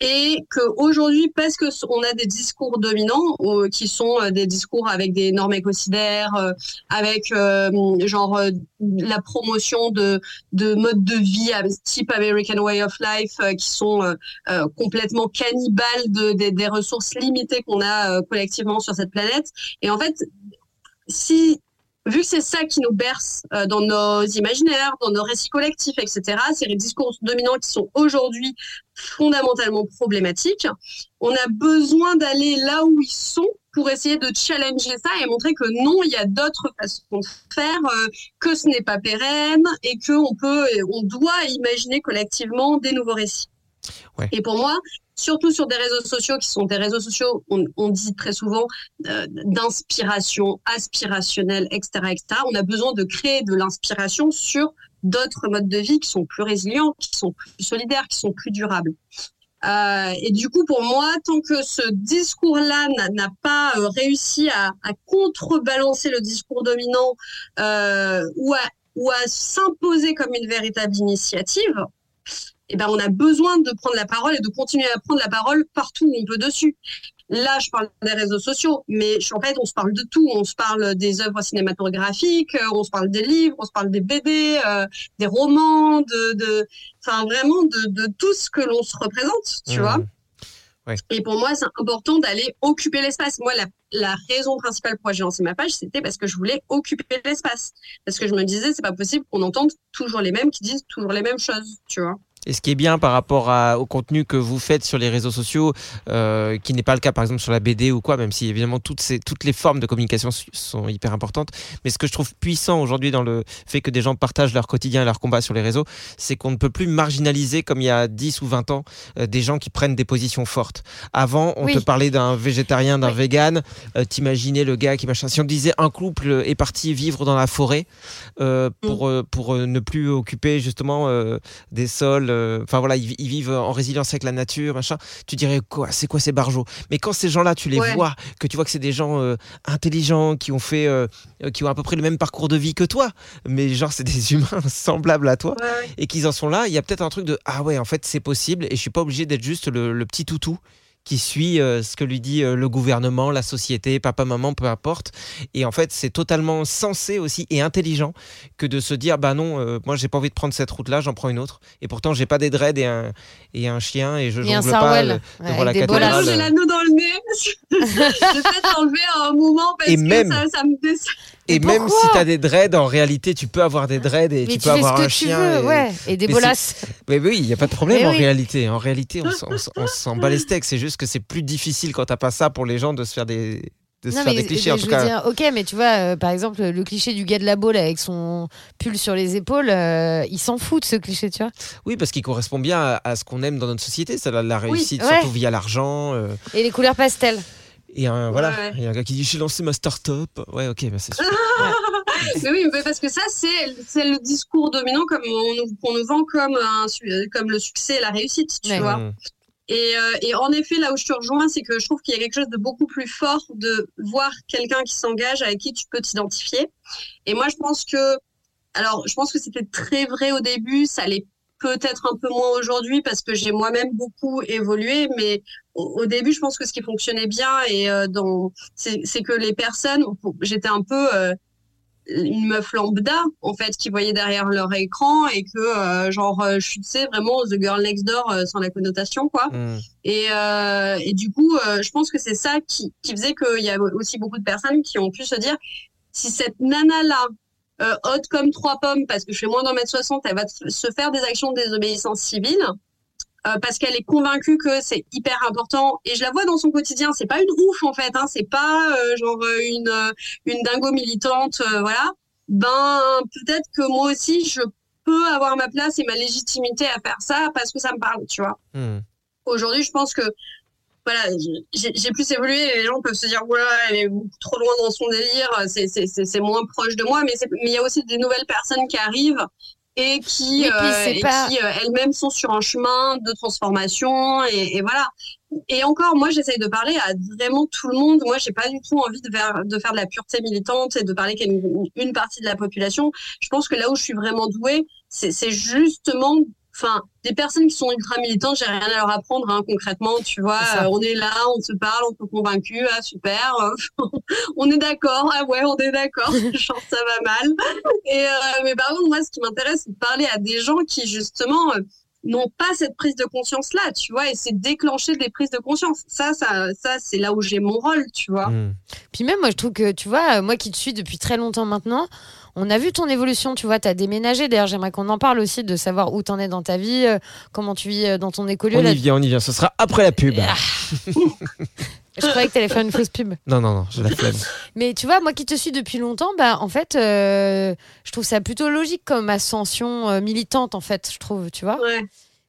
Speaker 7: Et que aujourd'hui parce que on a des discours dominants euh, qui sont euh, des discours avec des normes écocidaires euh, avec genre la promotion de de modes de vie type American Way of Life qui sont complètement cannibales de, des ressources limitées qu'on a collectivement sur cette planète. Et en fait si vu que c'est ça qui nous berce euh, dans nos imaginaires, dans nos récits collectifs, etc., c'est les discours dominants qui sont aujourd'hui fondamentalement problématiques, on a besoin d'aller là où ils sont pour essayer de challenger ça et montrer que non, il y a d'autres façons de faire, euh, que ce n'est pas pérenne et que on peut, on doit imaginer collectivement des nouveaux récits. Ouais. Et pour moi, surtout sur des réseaux sociaux qui sont des réseaux sociaux, on, dit très souvent, euh, d'inspiration, aspirationnelle, etc., etc. On a besoin de créer de l'inspiration sur d'autres modes de vie qui sont plus résilients, qui sont plus solidaires, qui sont plus durables. Euh, et du coup, pour moi, tant que ce discours-là n'a pas euh, réussi à, contrebalancer le discours dominant euh, ou à s'imposer comme une véritable initiative, eh ben, on a besoin de prendre la parole et de continuer à prendre la parole partout où on peut dessus. Là, je parle des réseaux sociaux, mais en fait, on se parle de tout. On se parle des œuvres cinématographiques, euh, on se parle des livres, on se parle des BD, euh, des romans, de, de, enfin vraiment de, de tout ce que l'on se représente, tu mmh. vois. Et pour moi, c'est important d'aller occuper l'espace. Moi, la, la, raison principale pour j'ai lancé ma page, c'était parce que je voulais occuper l'espace. Parce que je me disais, c'est pas possible qu'on entende toujours les mêmes qui disent toujours les mêmes choses, tu vois.
Speaker 4: Et ce qui est bien par rapport au contenu que vous faites sur les réseaux sociaux, euh, qui n'est pas le cas par exemple sur la BD ou quoi, même si évidemment toutes, ces, toutes les formes de communication sont hyper importantes. Mais ce que je trouve puissant aujourd'hui dans le fait que des gens partagent leur quotidien et leur combat sur les réseaux, c'est qu'on ne peut plus marginaliser comme il y a 10 ou 20 ans euh, des gens qui prennent des positions fortes. Avant, on te parlait d'un végétarien, d'un vegan, euh, t'imaginais le gars qui machin. Si on disait un couple est parti vivre dans la forêt euh, pour, mm. pour ne plus occuper justement des sols enfin voilà, ils, vivent en résilience avec la nature, machin. Tu dirais quoi C'est quoi ces barjots? Mais quand ces gens-là, tu les vois, que tu vois que c'est des gens euh, intelligents qui ont fait, euh, qui ont à peu près le même parcours de vie que toi, mais genre c'est des humains semblables à toi, et qu'ils en sont là, il y a peut-être un truc de ah ouais, en fait c'est possible, et je suis pas obligé d'être juste le petit toutou qui suit euh, ce que lui dit euh, le gouvernement, la société, papa, maman, peu importe. Et en fait, c'est totalement sensé aussi et intelligent que de se dire bah non, euh, moi j'ai pas envie de prendre cette route-là, j'en prends une autre. Et pourtant, j'ai pas des dreads et un, et un chien et je et jongle pas devant la cathédrale.
Speaker 7: J'ai l'anneau dans le nez. je vais peut-être enlever un moment parce que ça, ça me
Speaker 4: et, même si tu as des dreads, en réalité, tu peux avoir des dreads et tu, peux avoir un chien.
Speaker 5: et... Ouais. et des bolasses.
Speaker 4: Mais oui, il n'y a pas de problème en réalité. En réalité, on s'en bat les steaks. C'est juste que c'est plus difficile quand t'as pas ça pour les gens de se faire des, de se faire des clichés en tout cas.
Speaker 5: Dire, ok, mais tu vois, euh, par exemple, le cliché du gars de la boule avec son pull sur les épaules, euh, il s'en fout de ce cliché, tu vois.
Speaker 4: Oui, parce qu'il correspond bien à, ce qu'on aime dans notre société, c'est la, réussite, surtout via l'argent. Euh.
Speaker 5: Et les couleurs pastel.
Speaker 4: Et un, voilà, il y a un gars qui dit j'ai lancé ma start-up. Ouais, ok, bah c'est super.
Speaker 7: mais oui, mais parce que ça, c'est le discours dominant comme on, nous vend comme, un, comme le succès et la réussite, tu vois. Et, euh, et, en effet, là où je te rejoins, c'est que je trouve qu'il y a quelque chose de beaucoup plus fort de voir quelqu'un qui s'engage, avec qui tu peux t'identifier. Et moi, je pense que, alors, je pense que c'était très vrai au début, ça l'est peut-être un peu moins aujourd'hui parce que j'ai moi-même beaucoup évolué, mais au, début, je pense que ce qui fonctionnait bien et euh, dans, c'est que les personnes, j'étais un peu euh, une meuf lambda en fait qui voyait derrière leur écran et que euh, genre je sais vraiment the girl next door sans la connotation quoi mm. et, et du coup je pense que c'est ça qui, qui faisait qu'il y a aussi beaucoup de personnes qui ont pu se dire si cette nana là haute comme trois pommes parce que je fais moins d'un mètre soixante elle va se faire des actions de désobéissance civile euh, parce qu'elle est convaincue que c'est hyper important. Et je la vois dans son quotidien. C'est pas une ouf en fait hein, c'est pas euh, genre euh, une une dingo militante voilà. Ben peut-être que moi aussi je peux avoir ma place et ma légitimité à faire ça parce que ça me parle tu vois. Hmm. aujourd'hui je pense que voilà, j'ai plus évolué. Et les gens peuvent se dire voilà, elle est trop loin dans son délire, c'est moins proche de moi, mais il y a aussi des nouvelles personnes qui arrivent et qui, euh, qui euh, elles-mêmes sont sur un chemin de transformation et, et voilà. Et encore, moi, j'essaye de parler à vraiment tout le monde. Moi, j'ai pas du tout envie de faire, de faire de la pureté militante et de parler qu'à une, une, partie de la population. Je pense que là où je suis vraiment douée, c'est justement Enfin, des personnes qui sont ultra militantes, j'ai rien à leur apprendre hein, concrètement. Tu vois, euh, on est là, on se parle, on se convaincu, ah super, on est d'accord, ah ouais, on est d'accord, genre ça va mal. Et euh, mais par contre, moi, ce qui m'intéresse, c'est de parler à des gens qui justement euh, n'ont pas cette prise de conscience là, tu vois, et c'est déclencher des prises de conscience. Ça, ça, ça, c'est là où j'ai mon rôle, tu vois.
Speaker 4: Hmm.
Speaker 5: Puis même, moi, je trouve que, tu vois, euh, moi qui te suis depuis très longtemps maintenant, on a vu ton évolution, tu vois, tu as déménagé. D'ailleurs, j'aimerais qu'on en parle aussi, de savoir où t'en es dans ta vie, euh, comment tu vis euh, dans ton écolieu.
Speaker 4: On
Speaker 5: Là,
Speaker 4: y vient, on y vient. Ce sera après la pub.
Speaker 5: Ah. je croyais que t'allais faire une fausse pub.
Speaker 4: Non, non, non, j'ai la flemme.
Speaker 5: Mais tu vois, moi qui te suis depuis longtemps, bah, en fait, euh, je trouve ça plutôt logique comme ascension euh, militante, en fait, je trouve, tu vois.
Speaker 7: Ouais.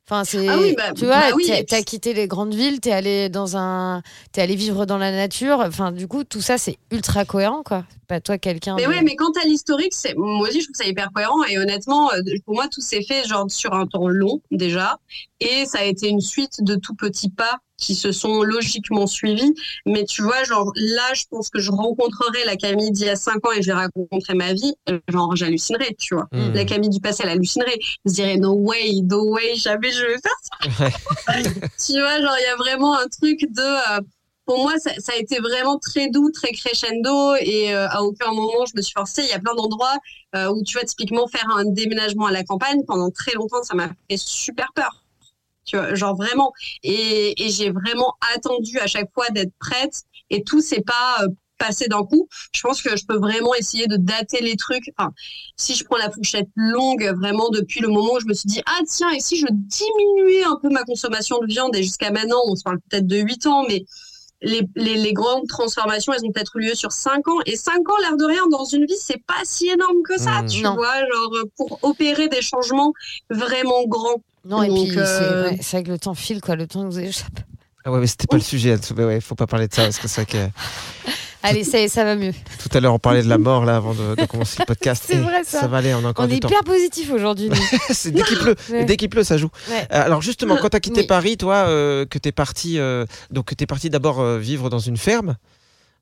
Speaker 5: Enfin, c'est,
Speaker 7: Ah oui, bah-
Speaker 5: tu vois,
Speaker 7: bah oui,
Speaker 5: t'as quitté les grandes villes, t'es allé dans un, t'es allé vivre dans la nature. Enfin, du coup, tout ça, c'est ultra cohérent, quoi. Pas toi, quelqu'un.
Speaker 7: Mais
Speaker 5: de-
Speaker 7: ouais, mais quant à l'historique, c'est moi aussi je trouve ça hyper cohérent et honnêtement, euh, pour moi tout s'est fait genre sur un temps long déjà et ça a été une suite de tout petits pas qui se sont logiquement suivis. Mais tu vois, genre là, je pense que je rencontrerai la Camille d'il y a cinq ans et je vais raconter ma vie, euh, genre j'hallucinerais, tu vois.
Speaker 4: Hmm.
Speaker 7: La Camille du passé, elle hallucinerait. Je dirais no way, no way, jamais je vais faire ça. tu vois, genre il y a vraiment un truc de euh, pour moi, ça, ça a été vraiment très doux, très crescendo et euh, à aucun moment je me suis forcée. Il y a plein d'endroits euh, où tu vois typiquement faire un déménagement à la campagne pendant très longtemps, ça m'a fait super peur. Tu vois, genre vraiment. Et, et j'ai vraiment attendu à chaque fois d'être prête et tout s'est pas euh, passé d'un coup. Je pense que je peux vraiment essayer de dater les trucs. Enfin, si je prends la fourchette longue, vraiment depuis le moment où je me suis dit ah tiens et si je diminuais un peu ma consommation de viande et jusqu'à maintenant on se parle peut-être de 8 ans mais les, les, les grandes transformations, elles ont peut-être eu lieu sur 5 ans. Et 5 ans, l'air de rien, dans une vie, c'est pas si énorme que ça,
Speaker 4: Mmh.
Speaker 7: tu
Speaker 5: Non.
Speaker 7: vois, genre pour opérer des changements vraiment grands.
Speaker 5: Non, et
Speaker 7: Donc,
Speaker 5: puis, c'est
Speaker 7: euh,
Speaker 5: c'est vrai que le temps file, quoi. Le temps nous échappe.
Speaker 4: Ah ouais, mais c'était pas le sujet. Anne Soubé, ouais, faut pas parler de ça parce que c'est vrai que
Speaker 5: Allez, ça, y est, ça va mieux.
Speaker 4: tout à l'heure on parlait de la mort là avant de, de commencer le podcast.
Speaker 5: C'est vrai, ça.
Speaker 4: va aller, on a encore
Speaker 5: On
Speaker 4: du
Speaker 5: est
Speaker 4: temps.
Speaker 5: hyper positif aujourd'hui.
Speaker 4: C'est dès qu'il pleut,
Speaker 5: Ouais.
Speaker 4: dès qu'il pleut, ça joue.
Speaker 5: Ouais.
Speaker 4: Euh, Alors justement, quand tu as quitté
Speaker 5: Oui.
Speaker 4: Paris, toi, euh, que tu es parti, euh, donc t'es parti d'abord euh, vivre dans une ferme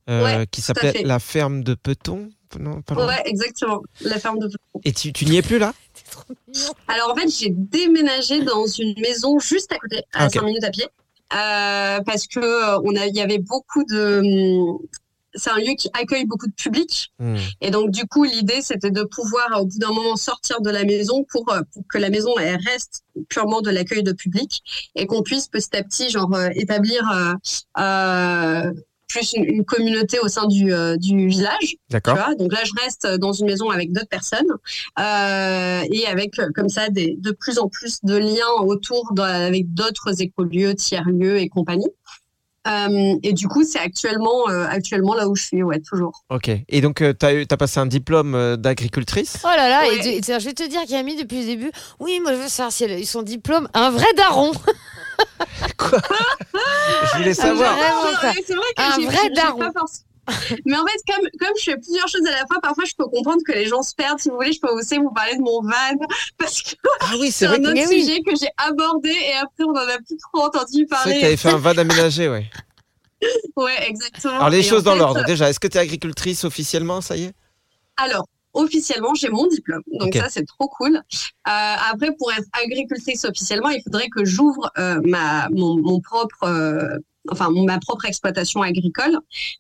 Speaker 4: euh,
Speaker 7: Ouais,
Speaker 4: qui s'appelait la ferme de Peton. Non.
Speaker 7: Ouais, exactement. La ferme de
Speaker 4: Et tu, tu n'y es plus là?
Speaker 5: Trop mignon.
Speaker 7: Alors en fait, j'ai déménagé dans une maison juste à côté, à
Speaker 4: Ah, ok.
Speaker 7: 5 minutes à pied, euh, parce que euh, on a, il y avait beaucoup de. hum, C'est un lieu qui accueille beaucoup de public,
Speaker 4: Hmm.
Speaker 7: et donc du coup l'idée c'était de pouvoir au bout d'un moment sortir de la maison pour, euh, pour que la maison elle reste purement de l'accueil de public et qu'on puisse petit à petit genre établir euh, euh, plus une, une communauté au sein du, euh, du village.
Speaker 4: D'accord.
Speaker 7: donc là, je reste dans une maison avec d'autres personnes euh, et avec euh, comme ça des, de plus en plus de liens autour de- avec d'autres écolieux, tiers-lieux et compagnie. Euh, et du coup, c'est actuellement, euh, actuellement là où je suis, ouais, toujours.
Speaker 4: Ok. Et donc, tu as, passé un diplôme euh, d'agricultrice?
Speaker 5: Oh là là,
Speaker 7: Ouais.
Speaker 5: et je vais te dire, Camille, depuis le début, oui, moi je veux savoir si elle a eu son diplôme, un vrai daron.
Speaker 4: Quoi? Je voulais savoir.
Speaker 5: Ah, Vraiment,
Speaker 7: vrai que
Speaker 5: Un vrai daron.
Speaker 7: pas Mais en fait, comme, comme je fais plusieurs choses à la fois, parfois je peux comprendre que les gens se perdent. Si vous voulez, je peux aussi vous parler de mon van parce que
Speaker 4: Ah oui,
Speaker 7: c'est un autre
Speaker 5: oui.
Speaker 7: sujet que j'ai abordé et après on en a plus trop entendu
Speaker 4: c'est vrai que
Speaker 7: parler.
Speaker 4: t'avais fait un van aménagé, ouais.
Speaker 7: Ouais, exactement.
Speaker 4: Alors, les
Speaker 7: Et
Speaker 4: choses dans
Speaker 7: fait,
Speaker 4: l'ordre. Déjà, est-ce que tu es agricultrice officiellement Ça y est?
Speaker 7: Alors, officiellement, j'ai mon diplôme. Donc ça, c'est trop cool. Euh, après, pour être agricultrice officiellement, il faudrait que j'ouvre euh, ma mon, mon propre euh, enfin ma propre exploitation agricole,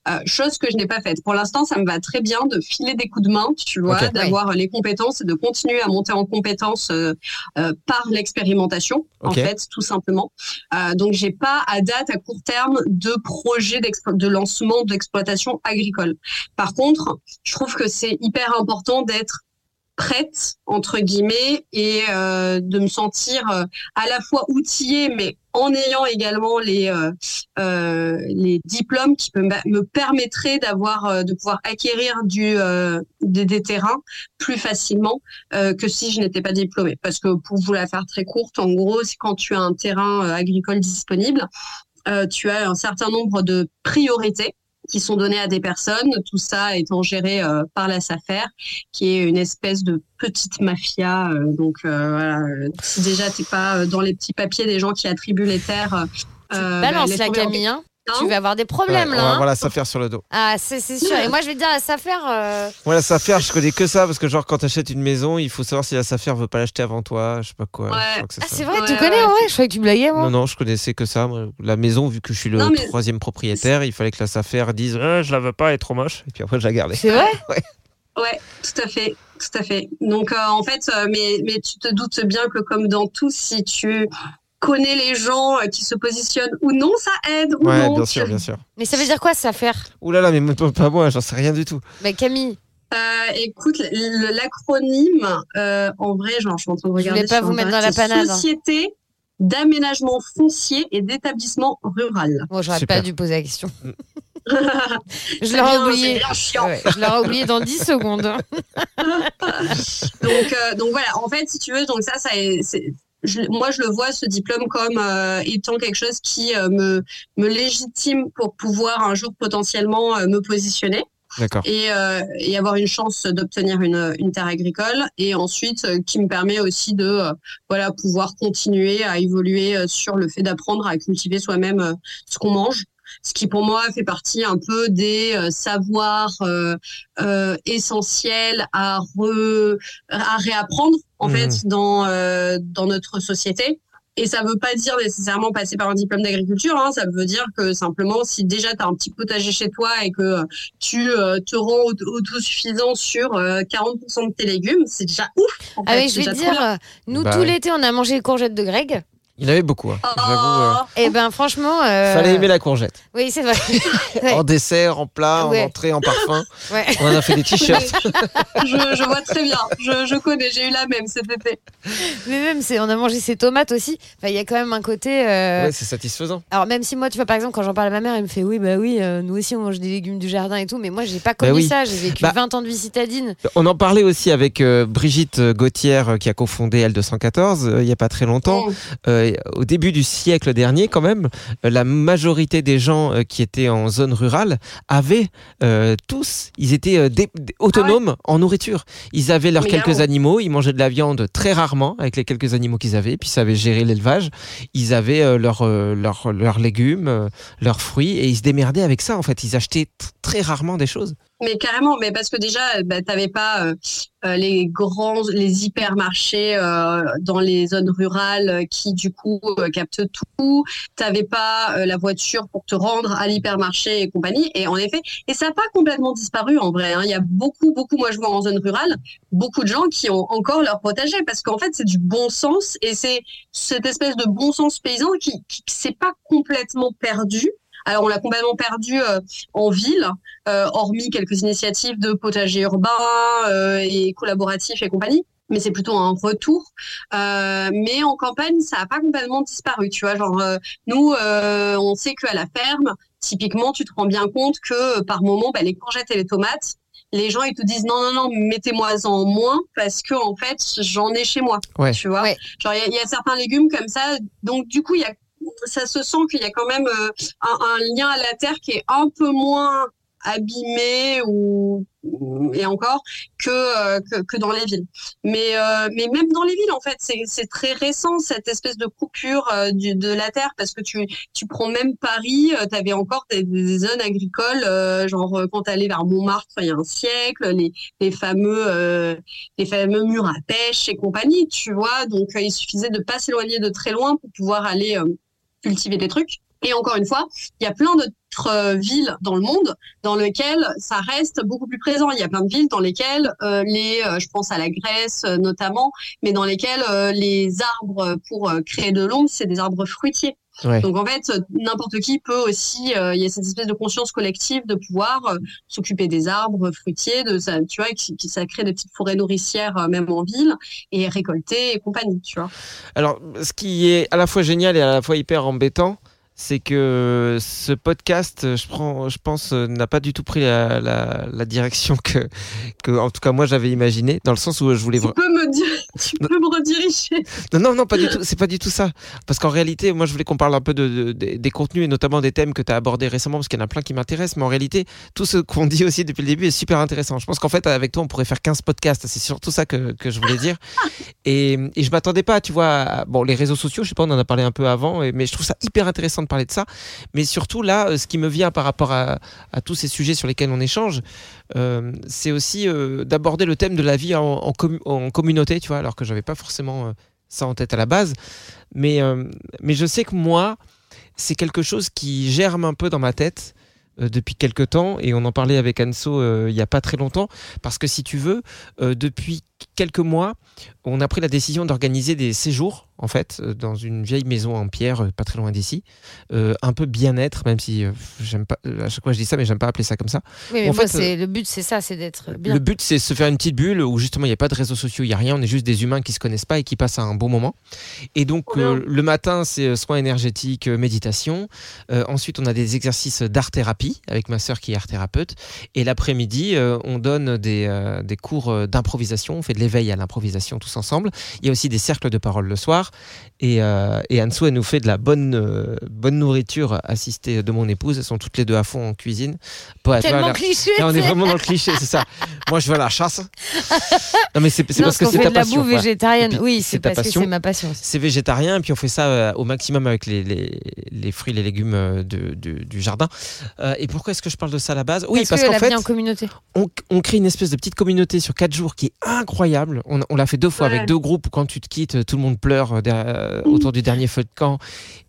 Speaker 7: euh, chose que je n'ai pas faite. Pour l'instant, ça me va très bien de filer des coups de main, tu vois, d'avoir les compétences et de continuer à monter en compétences euh, euh, par l'expérimentation, en fait, tout simplement. Euh, donc, j'ai pas à date, à court terme, de projet de lancement d'exploitation agricole. Par contre, je trouve que c'est hyper important d'être prête entre guillemets et euh, de me sentir euh, à la fois outillée mais en ayant également les euh, euh, les diplômes qui me, me permettraient d'avoir euh, de pouvoir acquérir du des, terrains plus facilement que si je n'étais pas diplômée. Parce que pour vous la faire très courte en gros c'est quand tu as un terrain agricole disponible tu as un certain nombre de priorités qui sont données à des personnes, tout ça étant géré euh, par la SAFER, qui est une espèce de petite mafia. euh, donc euh, voilà, si déjà t'es pas dans les petits papiers des gens qui attribuent les terres,
Speaker 5: Balance la. Camille, tu vas avoir des problèmes
Speaker 4: Ouais, on
Speaker 5: là.
Speaker 4: va
Speaker 5: hein.
Speaker 4: avoir la s'affaire sur le dos.
Speaker 5: Ah, c'est c'est sûr. Et moi, je vais te dire, ça faire. euh,
Speaker 4: Moi, la s'affaire, je connais que ça parce que, genre, quand t'achètes une maison, il faut savoir si la s'affaire veut pas l'acheter avant toi. Je sais pas quoi.
Speaker 7: Ouais.
Speaker 5: Ah, c'est vrai, tu
Speaker 7: Ouais,
Speaker 5: connais
Speaker 7: ouais.
Speaker 5: Je croyais que tu blaguais, moi.
Speaker 4: Non, non, je connaissais que ça. moi. La maison, vu que je suis le
Speaker 7: Non, mais-
Speaker 4: troisième propriétaire, il fallait que la s'affaire dise Euh, Je la veux pas, elle est trop moche. Et puis après, je la gardais.
Speaker 5: C'est vrai
Speaker 7: Ouais, tout à fait, tout à fait. Donc euh, en fait, euh, mais mais tu te doutes bien que comme dans tout, si tu connais les gens euh, qui se positionnent ou non, ça aide ou
Speaker 4: Ouais,
Speaker 7: non.
Speaker 4: bien sûr, bien sûr.
Speaker 5: Mais ça veut dire quoi, ça faire?
Speaker 4: Ouh là là, mais moi, pas moi, j'en sais rien du tout.
Speaker 5: Bah, Camille,
Speaker 7: Euh, écoute, l'acronyme, euh, en vrai, genre, je suis en train de
Speaker 5: Je
Speaker 7: regarder.
Speaker 5: voulais pas vous mettre dans la panade.
Speaker 7: c'est Société d'aménagement foncier et d'établissement rural.
Speaker 5: bon, j'aurais
Speaker 4: Super.
Speaker 5: pas dû poser la question.
Speaker 7: je
Speaker 5: Je l'aurais oublié. Ouais, je l'aurais oublié dans 10 secondes.
Speaker 7: donc, euh, donc voilà, en fait, si tu veux, donc ça, ça est- c'est- je- moi, je le vois, ce diplôme, comme euh, étant quelque chose qui euh, me, me légitime pour pouvoir un jour potentiellement euh, me positionner et, euh, et avoir une chance d'obtenir une, une terre agricole. Et ensuite, euh, qui me permet aussi de euh, voilà, pouvoir continuer à évoluer sur le fait d'apprendre à cultiver soi-même ce qu'on mange. Ce qui pour moi fait partie un peu des euh, savoirs euh, euh, essentiels à, re, à réapprendre en
Speaker 4: Mhm.
Speaker 7: fait dans, euh, dans notre société. Et ça veut pas dire nécessairement passer par un diplôme d'agriculture, hein, ça veut dire que simplement si déjà tu as un petit potager chez toi et que tu euh, te rends auto- autosuffisant sur euh, 40% de tes légumes, c'est déjà ouf. en
Speaker 5: Ah
Speaker 7: fait,
Speaker 5: oui, je vais te dire,
Speaker 7: bien.
Speaker 5: nous,
Speaker 4: Bah
Speaker 5: tout l'été, on a mangé les courgettes de Greg.
Speaker 4: Il y en avait beaucoup. hein. J'avoue. euh,
Speaker 7: Oh,
Speaker 5: Et ben, franchement. euh,
Speaker 4: Fallait aimer la courgette.
Speaker 5: Oui, c'est vrai. Ouais.
Speaker 4: En dessert, en plat,
Speaker 5: Ouais.
Speaker 4: en entrée, en parfum.
Speaker 5: Ouais.
Speaker 4: On en a fait des t-shirts.
Speaker 7: je, je vois très bien, je, je connais, j'ai eu la même cet été.
Speaker 5: Mais même, c'est, on a mangé ses tomates aussi. Enfin, il y a quand même un côté. euh,
Speaker 4: Ouais, c'est satisfaisant.
Speaker 5: Alors, même si moi, tu vois, par exemple, quand j'en parle à ma mère, elle me fait Oui, bah oui, euh, nous aussi, on mange des légumes du jardin et tout. Mais moi, j'ai pas
Speaker 4: Bah
Speaker 5: connu
Speaker 4: oui.
Speaker 5: ça. J'ai vécu
Speaker 4: Bah-
Speaker 5: 20 ans de vie citadine.
Speaker 4: On en parlait aussi avec euh, Brigitte Gauthier qui a cofondé L214 euh, il y a pas très longtemps.
Speaker 7: Mm.
Speaker 4: Euh, au début du siècle dernier, quand même, euh, la majorité des gens euh, qui étaient en zone rurale avaient euh, tous, ils étaient dé- autonomes en nourriture. Ils avaient leurs
Speaker 7: Mais
Speaker 4: quelques animaux, ils mangeaient de la viande très rarement avec les quelques animaux qu'ils avaient, puis ils savaient gérer l'élevage. Ils avaient euh, leurs légumes, leurs fruits, et ils se démerdaient avec ça. En fait, ils achetaient très rarement des choses.
Speaker 7: Mais carrément, mais parce que déjà, bah, t'avais pas euh, euh, les grands, les hypermarchés euh, dans les zones rurales qui du coup captent tout. T'avais pas euh, la voiture pour te rendre à l'hypermarché et compagnie. Et en effet, et ça n'a pas complètement disparu en vrai. hein. Il y a beaucoup, beaucoup, moi je vois en zone rurale, beaucoup de gens qui ont encore leur potager parce qu'en fait c'est du bon sens et c'est cette espèce de bon sens paysan qui, qui s'est pas complètement perdu. Alors on l'a complètement perdu euh, en ville, euh, hormis quelques initiatives de potager urbain euh, et collaboratifs et compagnie. Mais c'est plutôt un retour. Euh, mais en campagne, ça a pas complètement disparu. Tu vois, genre euh, nous, euh, on sait qu'à la ferme, typiquement, tu te rends bien compte que euh, par moment, bah, les courgettes et les tomates, les gens ils te disent non non non, mettez-moi en moins parce que en fait, j'en ai chez moi.
Speaker 4: Ouais.
Speaker 7: Tu vois,
Speaker 5: Ouais.
Speaker 7: genre il y a- il y, a certains légumes comme ça. Donc du coup, il y a ça se sent qu'il y a quand même euh, un, lien à la terre qui est un peu moins abîmé ou et encore que, euh, que que dans les villes. Mais euh, mais même dans les villes en fait, c'est très récent cette espèce de coupure euh, de la terre parce que tu tu prends même Paris, tu avais encore des, zones agricoles euh, genre euh, quand tu allais vers Montmartre il y a un siècle, les les fameux euh, les fameux murs à pêche et compagnie, tu vois. Donc euh, il suffisait de pas s'éloigner de très loin pour pouvoir aller euh, cultiver des trucs. Et encore une fois, il y a plein d'autres euh, villes dans le monde dans lesquelles ça reste beaucoup plus présent. Il y a plein de villes dans lesquelles euh, les, euh, je pense à la Grèce notamment, mais dans lesquelles les arbres pour créer de l'ombre, c'est des arbres fruitiers.
Speaker 4: Ouais.
Speaker 7: Donc en fait, n'importe qui peut aussi, euh, il y a cette espèce de conscience collective de pouvoir euh, s'occuper des arbres fruitiers, de ça, tu vois, qui, qui- ça crée des petites forêts nourricières euh, même en ville et récolter et compagnie, tu vois.
Speaker 4: Alors, ce qui est à la fois génial et à la fois hyper embêtant, c'est que ce podcast, je, prends, je pense, n'a pas du tout pris la, la- la direction que, que, en tout cas, moi, j'avais imaginé, dans le sens où je voulais...
Speaker 7: Tu peux me dire, tu peux me rediriger.
Speaker 4: Non, non, non, pas du tout. C'est pas du tout ça. Parce qu'en réalité, moi, je voulais qu'on parle un peu de, de- des- contenus et notamment des thèmes que tu as abordés récemment, parce qu'il y en a plein qui m'intéressent. Mais en réalité, tout ce qu'on dit aussi depuis le début est super intéressant. Je pense qu'en fait, avec toi, on pourrait faire 15 podcasts. C'est surtout ça que, que je voulais dire. Et, et je m'attendais pas, tu vois, à- bon, les réseaux sociaux, je sais pas, on en a parlé un peu avant, mais je trouve ça hyper intéressant de parler de ça. Mais surtout, là, euh, ce qui me vient par rapport à, tous ces sujets sur lesquels on échange, euh, c'est aussi euh, d'aborder le thème de la vie en, en, commu- en communauté, tu vois, alors que j'avais pas forcément ça en tête à la base. Mais, mais je sais que moi, c'est quelque chose qui germe un peu dans ma tête depuis quelques temps, et on en parlait avec Anso il y a pas très longtemps, parce que si tu veux, depuis quelques mois, on a pris la décision d'organiser des séjours, en fait, euh, dans une vieille maison en pierre, euh, pas très loin d'ici, euh, un peu bien-être, même si euh, j'aime pas, à chaque fois je dis ça, mais j'aime pas appeler ça comme ça.
Speaker 5: Oui, mais
Speaker 4: En
Speaker 5: moi,
Speaker 4: fait,
Speaker 5: le but, c'est ça, c'est d'être bien.
Speaker 4: Le but, c'est se faire une petite bulle où justement il n'y a pas de réseaux sociaux, il n'y a rien, on est juste des humains qui se connaissent pas et qui passent un bon moment. Et donc euh, le matin, c'est soins énergétiques, méditation. Ensuite, on a des exercices d'art-thérapie avec ma sœur qui est art-thérapeute. Et l'après-midi, on donne des, des cours d'improvisation, on fait de l'éveil à l'improvisation tous ensemble. Il y a aussi des cercles de parole le soir. Et, euh, et Anso, elle nous fait de la bonne, euh, bonne nourriture assistée de mon épouse. Elles sont toutes les deux à fond en cuisine. Pas-
Speaker 5: Tellement cliché.
Speaker 4: Là, on est vraiment dans le cliché, c'est ça. Moi, je vais à la chasse. Non, mais c'est parce que c'est ta
Speaker 5: de la
Speaker 4: passion.
Speaker 5: bouffe
Speaker 4: voilà.
Speaker 5: végétarienne.
Speaker 4: Et puis,
Speaker 5: Oui,
Speaker 4: c'est
Speaker 5: parce que c'est ma passion.
Speaker 4: C'est végétarien, puis on fait ça euh, au maximum avec les, les, les fruits, les légumes euh, de- de- du jardin. Et pourquoi est-ce que je parle de ça à la base? Oui, parce,
Speaker 5: que
Speaker 4: qu'en
Speaker 5: la
Speaker 4: fait,
Speaker 5: en communauté.
Speaker 4: on, on crée une espèce de petite communauté sur quatre jours qui est incroyable. On, on l'a fait deux fois
Speaker 7: Ouais.
Speaker 4: avec deux groupes où quand tu te quittes, tout le monde pleure euh, derrière- autour du dernier feu de camp.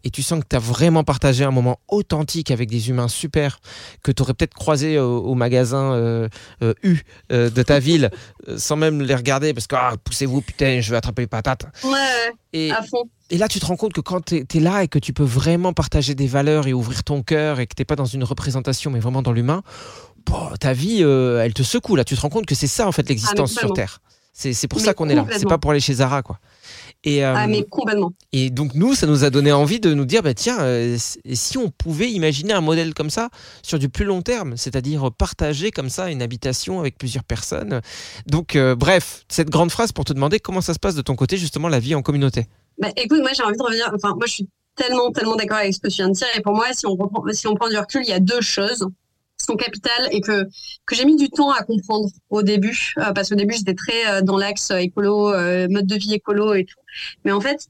Speaker 4: Et tu sens que tu as vraiment partagé un moment authentique avec des humains super que tu aurais peut-être croisé au, au magasin euh, euh, U euh, de ta ville euh, sans même les regarder parce que ah, poussez-vous, putain, je vais attraper les patates.
Speaker 7: Ouais,
Speaker 4: Et,
Speaker 7: à fond.
Speaker 4: et là, tu te rends compte que quand tu es, là et que tu peux vraiment partager des valeurs et ouvrir ton cœur et que tu pas dans une représentation, mais vraiment dans l'humain, bon, ta vie, euh, elle te secoue. Là, tu te rends compte que c'est ça, en fait, l'existence sur
Speaker 7: complètement.
Speaker 4: Terre. C'est pour
Speaker 7: Mais
Speaker 4: ça qu'on est là. C'est pas pour aller chez Zara, quoi. Et, euh,
Speaker 7: Ah, mais complètement.
Speaker 4: et donc, nous, ça nous a donné envie de nous dire, bah, tiens, euh, si on pouvait imaginer un modèle comme ça sur du plus long terme, c'est-à-dire partager comme ça une habitation avec plusieurs personnes. Donc, euh, bref, cette grande phrase pour te demander comment ça se passe de ton côté, justement, la vie en communauté.
Speaker 7: Bah, écoute, moi j'ai envie de revenir. Enfin, moi je suis tellement, tellement d'accord avec ce que tu viens de dire. Et pour moi, si on reprend, si on prend du recul, il y a deux choses sont capitales et que que j'ai mis du temps à comprendre au début, euh, parce qu'au début j'étais très euh, dans l'axe écolo, euh, mode de vie écolo et tout. Mais en fait,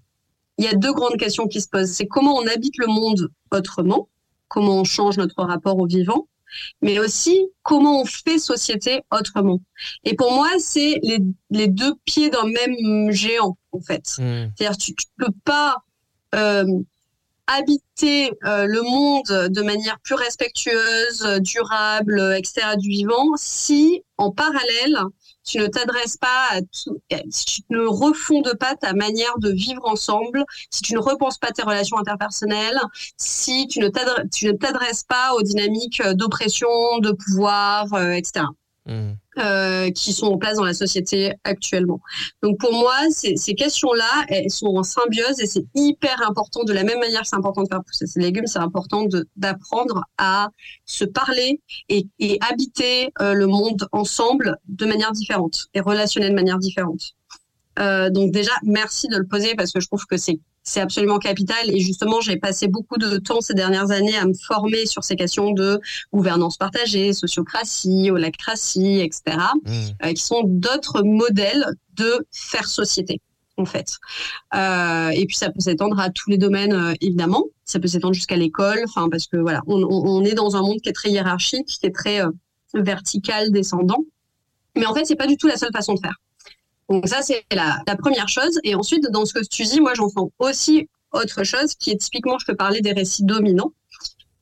Speaker 7: il y a deux grandes questions qui se posent. C'est comment on habite le monde autrement, comment on change notre rapport au vivant, mais aussi comment on fait société autrement. Et pour moi, c'est les, les deux pieds d'un même géant, en fait.
Speaker 4: Hmm.
Speaker 7: C'est-à-dire tu, tu peux pas euh, habiter euh, le monde de manière plus respectueuse, euh, durable, euh, etc. du vivant si en parallèle tu ne t'adresses pas à tout, si tu ne refondes pas ta manière de vivre ensemble, si tu ne repenses pas tes relations interpersonnelles, si tu ne t'adresses, pas aux dynamiques d'oppression, de pouvoir, euh, etc. euh, qui sont en place dans la société actuellement. Donc pour moi, ces, ces questions-là, elles sont en symbiose et c'est hyper important. De la même manière c'est important de faire pousser ses légumes, c'est important d'apprendre à se parler et, et habiter euh, le monde ensemble de manière différente et relationner de manière différente. Euh, donc déjà, merci de le poser parce que je trouve que c'est c'est absolument capital et justement j'ai passé beaucoup de temps ces dernières années à me former sur ces questions de gouvernance partagée, sociocratie, holacratie, etc
Speaker 4: Hmm.
Speaker 7: euh, qui sont d'autres modèles de faire société en fait. Euh, et puis ça peut s'étendre à tous les domaines euh, évidemment. Ça peut s'étendre jusqu'à l'école, enfin parce que voilà, on, on, on est dans un monde qui est très hiérarchique, qui est très euh, vertical, descendant. Mais en fait, c'est pas du tout la seule façon de faire. Donc ça, c'est la, première chose. Et ensuite, dans ce que tu dis, moi, j'entends aussi autre chose qui est typiquement, je peux parler des récits dominants.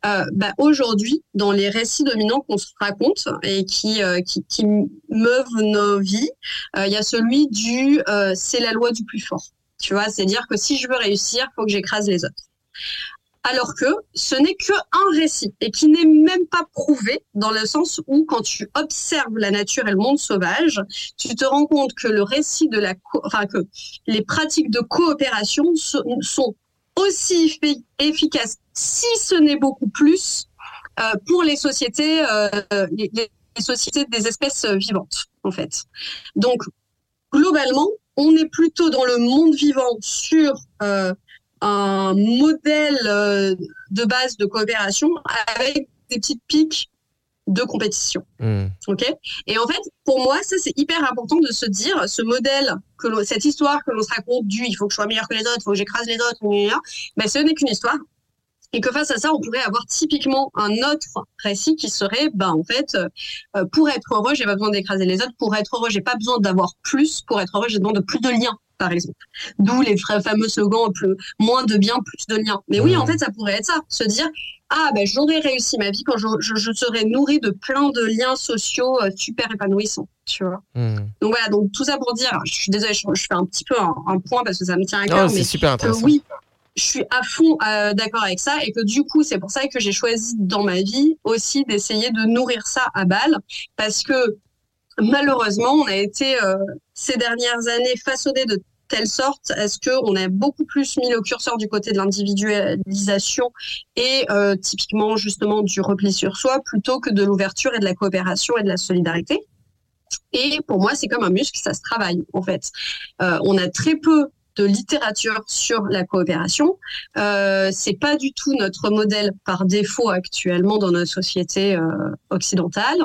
Speaker 7: Euh, bah, aujourd'hui, dans les récits dominants qu'on se raconte et qui, euh, qui, qui meuvent nos vies, euh, il y a celui du c'est la loi du plus fort. Tu vois, c'est-à-dire que si je veux réussir, faut que j'écrase les autres. Alors que ce n'est que un récit et qui n'est même pas prouvé dans le sens où quand tu observes la nature et le monde sauvage, tu te rends compte que le récit de la, enfin que les pratiques de coopération so- sont aussi effi- efficaces, si ce n'est beaucoup plus, euh, pour les sociétés, euh, les, sociétés des espèces vivantes, en fait. Donc, globalement, on est plutôt dans le monde vivant sur euh, un modèle euh, de base de coopération avec des petites pics de compétition.
Speaker 4: Hmm.
Speaker 7: Ok? Et en fait, pour moi, ça c'est hyper important de se dire ce modèle que cette histoire que l'on se raconte du il faut que je sois meilleur que les autres, il faut que j'écrase les autres, ben, ce n'est qu'une histoire Et que face à ça, on pourrait avoir typiquement un autre récit qui serait, ben en fait, euh, pour être heureux, j'ai pas besoin d'écraser les autres. Pour être heureux, j'ai pas besoin d'avoir plus. Pour être heureux, j'ai besoin de plus de liens, par exemple. D'où les fameux slogans plus, moins de biens, plus de liens. Mais oui, en fait, ça pourrait être ça, se dire ah ben j'aurais réussi ma vie quand je, je, je, serais nourrie de plein de liens sociaux euh, super épanouissants, tu vois.
Speaker 4: Hmm.
Speaker 7: Donc voilà, donc tout ça pour dire, je suis désolée, je, je fais un petit peu un, un, point parce que ça me tient à
Speaker 4: Non,
Speaker 7: cœur,
Speaker 4: c'est
Speaker 7: mais
Speaker 4: super intéressant.
Speaker 7: oui, je suis à fond euh, d'accord avec ça et que du coup, c'est pour ça que j'ai choisi dans ma vie aussi d'essayer de nourrir ça à balle parce que malheureusement, on a été euh, ces dernières années façonné de telle sorte à ce qu'on a beaucoup plus mis le curseur du côté de l'individualisation et euh, typiquement justement du repli sur soi plutôt que de l'ouverture et de la coopération et de la solidarité? Et pour moi, c'est comme un muscle, ça se travaille en fait. Euh, on a très peu de littérature sur la coopération. Euh, c'est pas du tout notre modèle par défaut actuellement dans notre société euh, occidentale.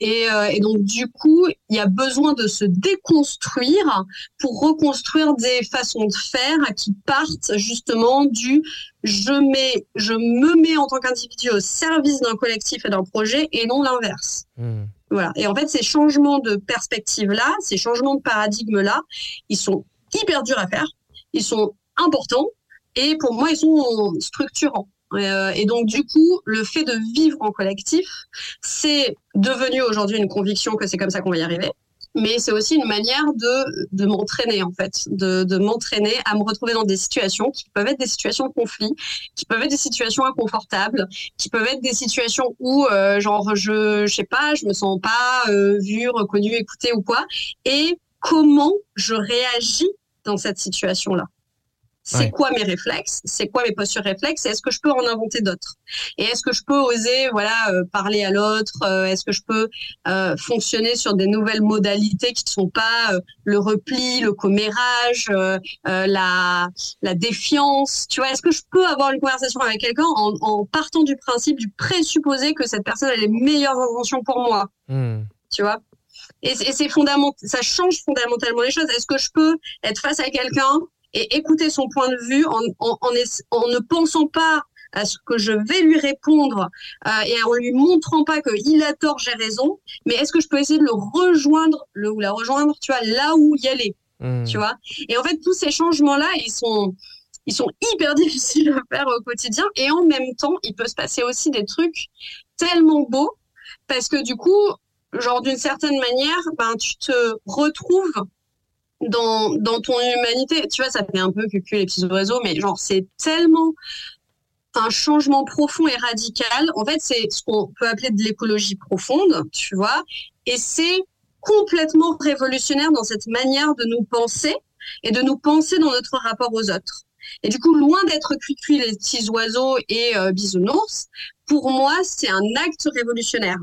Speaker 7: Et, euh, et, donc du coup, il y a besoin de se déconstruire pour reconstruire des façons de faire qui partent justement du je mets, je me mets en tant qu'individu au service d'un collectif et d'un projet et non l'inverse.
Speaker 4: Hmm.
Speaker 7: Voilà. Et en fait, ces changements de perspective là, ces changements de paradigme là, ils sont hyper durs à faire. Ils sont importants et pour moi, ils sont structurants. Euh, et donc, du coup, le fait de vivre en collectif, c'est devenu aujourd'hui une conviction que c'est comme ça qu'on va y arriver. Mais c'est aussi une manière de, de m'entraîner, en fait, de, de m'entraîner à me retrouver dans des situations qui peuvent être des situations de conflit, qui peuvent être des situations inconfortables, qui peuvent être des situations où, euh, genre, je, je sais pas, je me sens pas euh, vue, reconnue, écoutée ou quoi. Et comment je réagis dans cette situation-là. C'est
Speaker 4: Ouais.
Speaker 7: quoi mes réflexes? C'est quoi mes postures réflexes? Et Est-ce que je peux en inventer d'autres? Et est-ce que je peux oser, voilà, euh, parler à l'autre? Euh, Est-ce que je peux euh, fonctionner sur des nouvelles modalités qui ne sont pas euh, le repli, le commérage, euh, euh, la, la défiance? Tu vois, est-ce que je peux avoir une conversation avec quelqu'un en, en partant du principe, du présupposé que cette personne a les meilleures intentions pour moi?
Speaker 4: Hmm.
Speaker 7: tu vois? Et, c'est- et c'est fondamental, ça change fondamentalement les choses. Est-ce que je peux être face à quelqu'un et écouter son point de vue en, en, en, en ne pensant pas à ce que je vais lui répondre euh, et en lui montrant pas que il a tort, j'ai raison, mais est-ce que je peux essayer de le rejoindre, le ou la rejoindre, tu vois, là où y aller,
Speaker 4: Hmm.
Speaker 7: tu vois? Et en fait, tous ces changements-là, ils sont ils sont hyper difficiles à faire au quotidien et en même temps, il peut se passer aussi des trucs tellement beaux parce que du coup, genre d'une certaine manière, ben tu te retrouves dans dans ton humanité. Tu vois, ça fait un peu cucu les petits oiseaux, mais genre c'est tellement un changement profond et radical. En fait, c'est ce qu'on peut appeler de l'écologie profonde, tu vois, et c'est complètement révolutionnaire dans cette manière de nous penser et de nous penser dans notre rapport aux autres. Et du coup, loin d'être cucu les petits oiseaux et euh, bisounours, pour moi, c'est un acte révolutionnaire,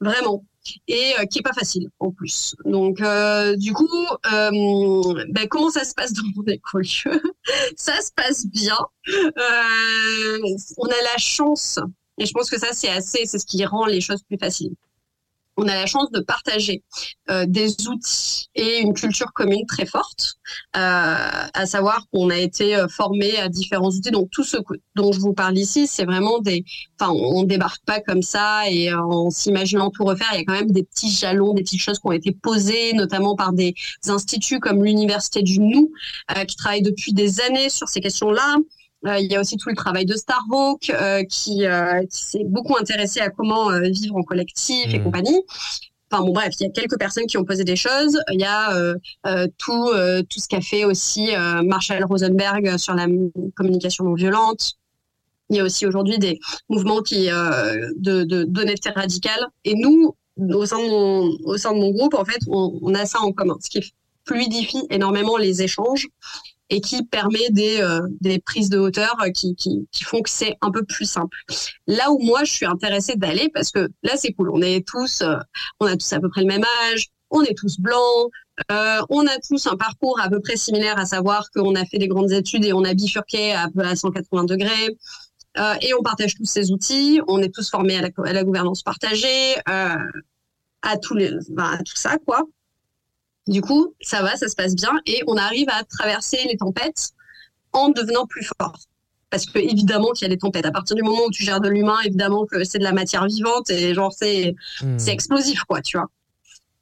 Speaker 7: vraiment, et euh, qui est pas facile en plus. Donc, euh, du coup, euh, ben, comment ça se passe dans mon écolieu Ça se passe bien. On a la chance, et je pense que ça, c'est assez, c'est ce qui rend les choses plus faciles. On a la chance de partager euh, des outils et une culture commune très forte, euh, à savoir qu'on a été euh, formé à différents outils. Donc tout ce dont je vous parle ici, c'est vraiment des, enfin, on débarque pas comme ça et euh, en s'imaginant tout refaire. Il y a quand même des petits jalons, des petites choses qui ont été posées, notamment par des instituts comme l'université du Nou, qui travaille depuis des années sur ces questions-là. Euh, il y a aussi tout le travail de Starhawk euh, qui, euh, qui s'est beaucoup intéressé à comment vivre en collectif et
Speaker 4: Mhm.
Speaker 7: compagnie. Enfin bon bref, il y a quelques personnes qui ont posé des choses. Il y a euh, euh, tout euh, tout ce qu'a fait aussi Marshall Rosenberg sur la communication non violente. Il y a aussi aujourd'hui des mouvements qui de de- d'honnêteté radicale. Et nous, au sein de mon au sein de mon groupe, en fait, on, on a ça en commun, ce qui fluidifie énormément les échanges et qui permet des, euh, des prises de hauteur euh, qui, qui, qui font que c'est un peu plus simple. Là où moi, je suis intéressée d'aller, parce que là, c'est cool. On est tous, euh, on a tous à peu près le même âge, on est tous blancs, euh, on a tous un parcours à peu près similaire, à savoir qu'on a fait des grandes études et on a bifurqué à, peu à 180 degrés. Euh, et on partage tous ces outils, on est tous formés à la, à la gouvernance partagée, euh, à, tous les, enfin, à tout ça, quoi. Du coup, ça va, ça se passe bien et on arrive à traverser les tempêtes en devenant plus fort. parce que évidemment qu'il y a des tempêtes. À partir du moment où tu gères de l'humain, évidemment que c'est de la matière vivante et genre c'est
Speaker 4: Hmm.
Speaker 7: c'est explosif, quoi, tu vois.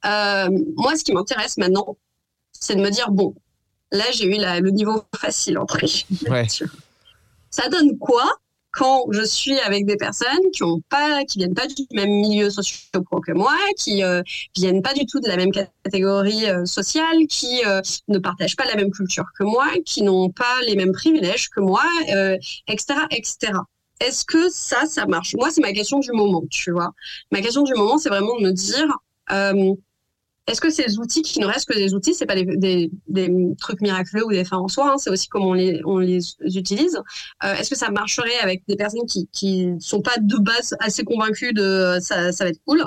Speaker 7: Euh, moi, ce qui m'intéresse maintenant, c'est de me dire bon, là j'ai eu la- le niveau facile entre
Speaker 4: Ouais.
Speaker 7: Ça donne quoi quand je suis avec des personnes qui ont pas, qui viennent pas du même milieu socio-pro que moi, qui euh, viennent pas du tout de la même catégorie euh, sociale, qui euh, ne partagent pas la même culture que moi, qui n'ont pas les mêmes privilèges que moi, euh, etc., etc. Est-ce que ça, ça marche? Moi, c'est ma question du moment, tu vois. Ma question du moment, c'est vraiment de me dire, est-ce que ces outils qui ne restent que des outils, c'est pas des, des, des trucs miraculeux ou des fins en soi, hein, c'est aussi comment on les, on les utilise. Euh, est-ce que ça marcherait avec des personnes qui qui sont pas de base assez convaincues de ça, ça va être cool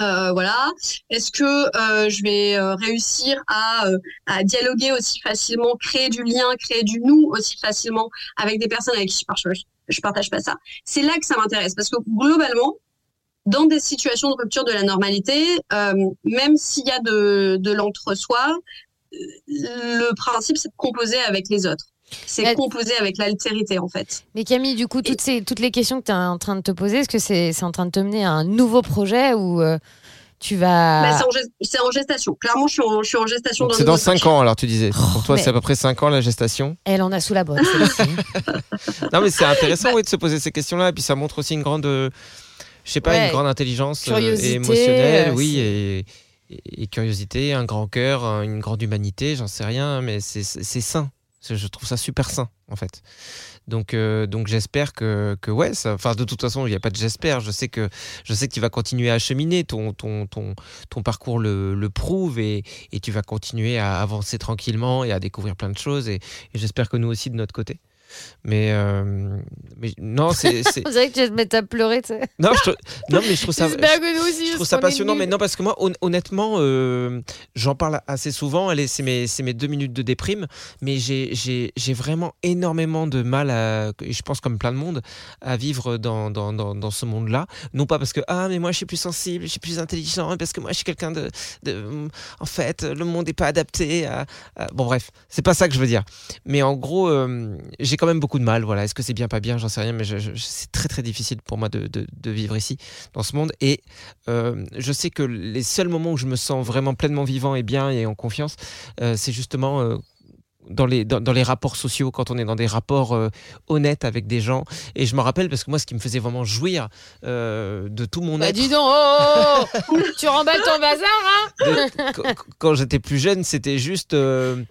Speaker 7: euh, voilà. Est-ce que euh, je vais euh, réussir à, euh, à dialoguer aussi facilement, créer du lien, créer du nous aussi facilement avec des personnes avec qui je je partage pas ça C'est là que ça m'intéresse parce que globalement, dans des situations de rupture de la normalité, euh, même s'il y a de, de l'entre-soi, euh, le principe c'est de composer avec les autres. C'est
Speaker 5: Mais-
Speaker 7: composer avec l'altérité en fait.
Speaker 5: Mais Camille, du coup, toutes, ces, toutes les questions que tu es en train de te poser, est-ce que c'est en train de te mener à un nouveau projet ou euh, tu vas.
Speaker 7: Bah, c'est en, gest- c'est en gestation. Clairement, je suis en, je suis en gestation.
Speaker 4: C'est dans
Speaker 7: nouveau
Speaker 4: 5
Speaker 7: projet.
Speaker 4: ans alors tu disais. Pour toi
Speaker 5: mais-
Speaker 4: c'est à peu près 5 ans la gestation?
Speaker 5: Elle en a sous la botte.
Speaker 4: Non mais c'est intéressant oui, de se poser ces questions-là et puis ça montre aussi une grande, euh, je sais pas,
Speaker 5: Ouais.
Speaker 4: une grande intelligence euh, émotionnelle, oui, et, et- et curiosité, un grand cœur, un- une grande humanité, j'en sais rien, mais c'est sain. Je trouve ça super sain en fait. Donc, euh, donc j'espère que, que ouais, enfin de toute façon il n'y a pas de j'espère. Je sais que je sais que tu vas continuer à cheminer, ton ton ton ton parcours le, le prouve et, et tu vas continuer à avancer tranquillement et à découvrir plein de choses et, et j'espère que nous aussi de notre côté. Mais, euh, mais non, c'est c'est-
Speaker 5: On dirait que tu vas te mettre à pleurer. tu sais.
Speaker 4: non, je non, mais je trouve ça,
Speaker 5: aussi.
Speaker 4: je trouve ça passionnant, mais non, parce que moi, hon- honnêtement, euh, j'en parle assez souvent. Allez, c'est mes, c'est mes deux minutes de déprime, mais j'ai- j'ai j'ai vraiment énormément de mal, à, je pense comme plein de monde, à vivre dans, dans, dans, dans ce monde-là. Non pas parce que, ah, mais moi, je suis plus sensible, je suis plus intelligent, parce que moi, je suis quelqu'un de, de. En fait, le monde n'est pas adapté à, à- Bon, bref, c'est pas ça que je veux dire. Mais en gros, euh, j'ai quand même beaucoup de mal. Voilà, est-ce que c'est bien, pas bien, j'en sais rien, mais c'est très très difficile pour moi de vivre ici, dans ce monde. Et euh, je sais que les seuls moments où je me sens vraiment pleinement vivant et bien et en confiance, euh, c'est justement euh, dans les, dans, dans les rapports sociaux, quand on est dans des rapports euh, honnêtes avec des gens. Et je me rappelle, parce que moi, ce qui me faisait vraiment jouir euh, de tout mon
Speaker 5: Bah,
Speaker 4: être,
Speaker 5: dis donc, oh, oh, oh. tu remballes ton bazar, hein
Speaker 4: de- quand, quand j'étais plus jeune, c'était juste, euh,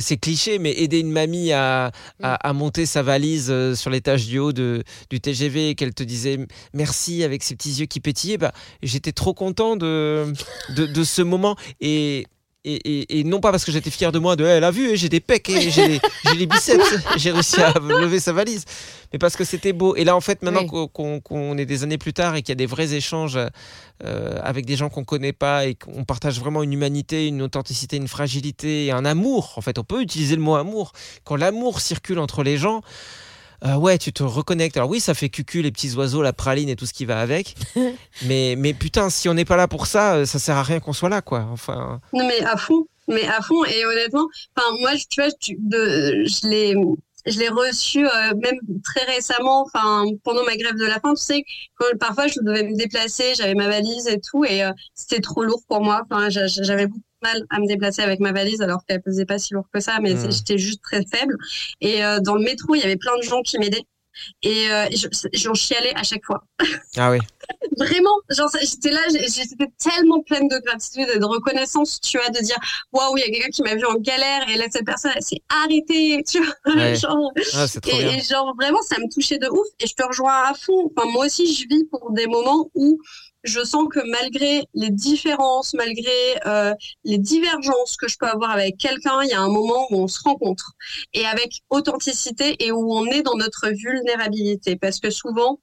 Speaker 4: c'est cliché, mais aider une mamie à, à, à monter sa valise sur l'étage du haut de, du TGV et qu'elle te disait merci avec ses petits yeux qui pétillaient, bah, j'étais trop content de, de, de ce moment. Et, et, et- et non pas parce que j'étais fier de moi, de Eh, elle a vu, j'ai des pecs et j'ai les, j'ai les biceps, j'ai réussi à lever sa valise, mais parce que c'était beau. Et là, en fait, maintenant
Speaker 5: Oui.
Speaker 4: qu'on est des années plus tard et qu'il y a des vrais échanges euh, avec des gens qu'on connaît pas et qu'on partage vraiment une humanité, une authenticité, une fragilité et un amour. En fait, on peut utiliser le mot amour. Quand l'amour circule entre les gens, euh, ouais, tu te reconnectes. Alors oui, ça fait cucu, les petits oiseaux, la praline et tout ce qui va avec. mais, mais putain, si on n'est pas là pour ça, euh, ça sert à rien qu'on soit là, quoi. Enfin,
Speaker 7: Non, mais à fond, mais à fond. Et honnêtement, enfin, moi, je- tu vois, tu- de, je l'ai, je l'ai reçu euh, même très récemment, enfin, pendant ma grève de la faim, tu sais, quand parfois je devais me déplacer, j'avais ma valise et tout, et euh, c'était trop lourd pour moi. Enfin, j'a- j'avais beaucoup mal à me déplacer avec ma valise, alors qu'elle pesait pas si lourd que ça, mais
Speaker 4: Mm.
Speaker 7: c'est- j'étais juste très faible. Et euh, dans le métro, il y avait plein de gens qui m'aidaient. Et euh, je- j'en chialais à chaque fois
Speaker 4: ah oui.
Speaker 7: vraiment, genre, j'étais là, j'étais tellement pleine de gratitude et de reconnaissance, tu vois, de dire, waouh, il y a quelqu'un qui m'a vu en galère et là, cette personne, elle s'est arrêtée, tu vois.
Speaker 4: Ouais.
Speaker 7: genre,
Speaker 4: Ah,
Speaker 7: et, et genre, vraiment, ça me touchait de ouf et je te rejoins à fond. Enfin, moi aussi, je vis pour des moments où je sens que malgré les différences, malgré euh, les divergences que je peux avoir avec quelqu'un, il y a un moment où on se rencontre et avec authenticité et où on est dans notre vulnérabilité. Parce que souvent,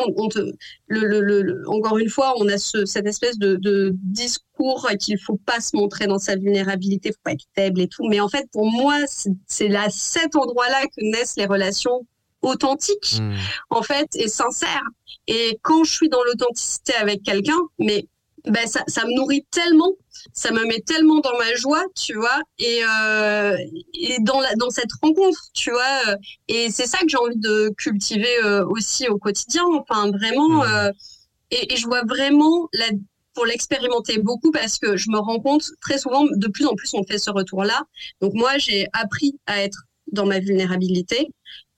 Speaker 7: on, on te, le, le, le- encore une fois, on a ce, cette espèce de, de discours qu'il faut pas se montrer dans sa vulnérabilité, faut pas être faible et tout. Mais en fait, pour moi, c'est- c'est à cet endroit-là que naissent les relations authentiques
Speaker 4: Mm.
Speaker 7: en fait, et sincère. Et quand je suis dans l'authenticité avec quelqu'un, mais ben ça, ça me nourrit tellement, ça me met tellement dans ma joie, tu vois, et, euh, et dans, la, dans cette rencontre, tu vois, euh, et c'est ça que j'ai envie de cultiver euh, aussi au quotidien, enfin vraiment,
Speaker 4: Mmh.
Speaker 7: euh, et, et je vois vraiment la, pour l'expérimenter beaucoup parce que je me rends compte très souvent, de plus en plus, on fait ce retour-là. Donc moi, j'ai appris à être dans ma vulnérabilité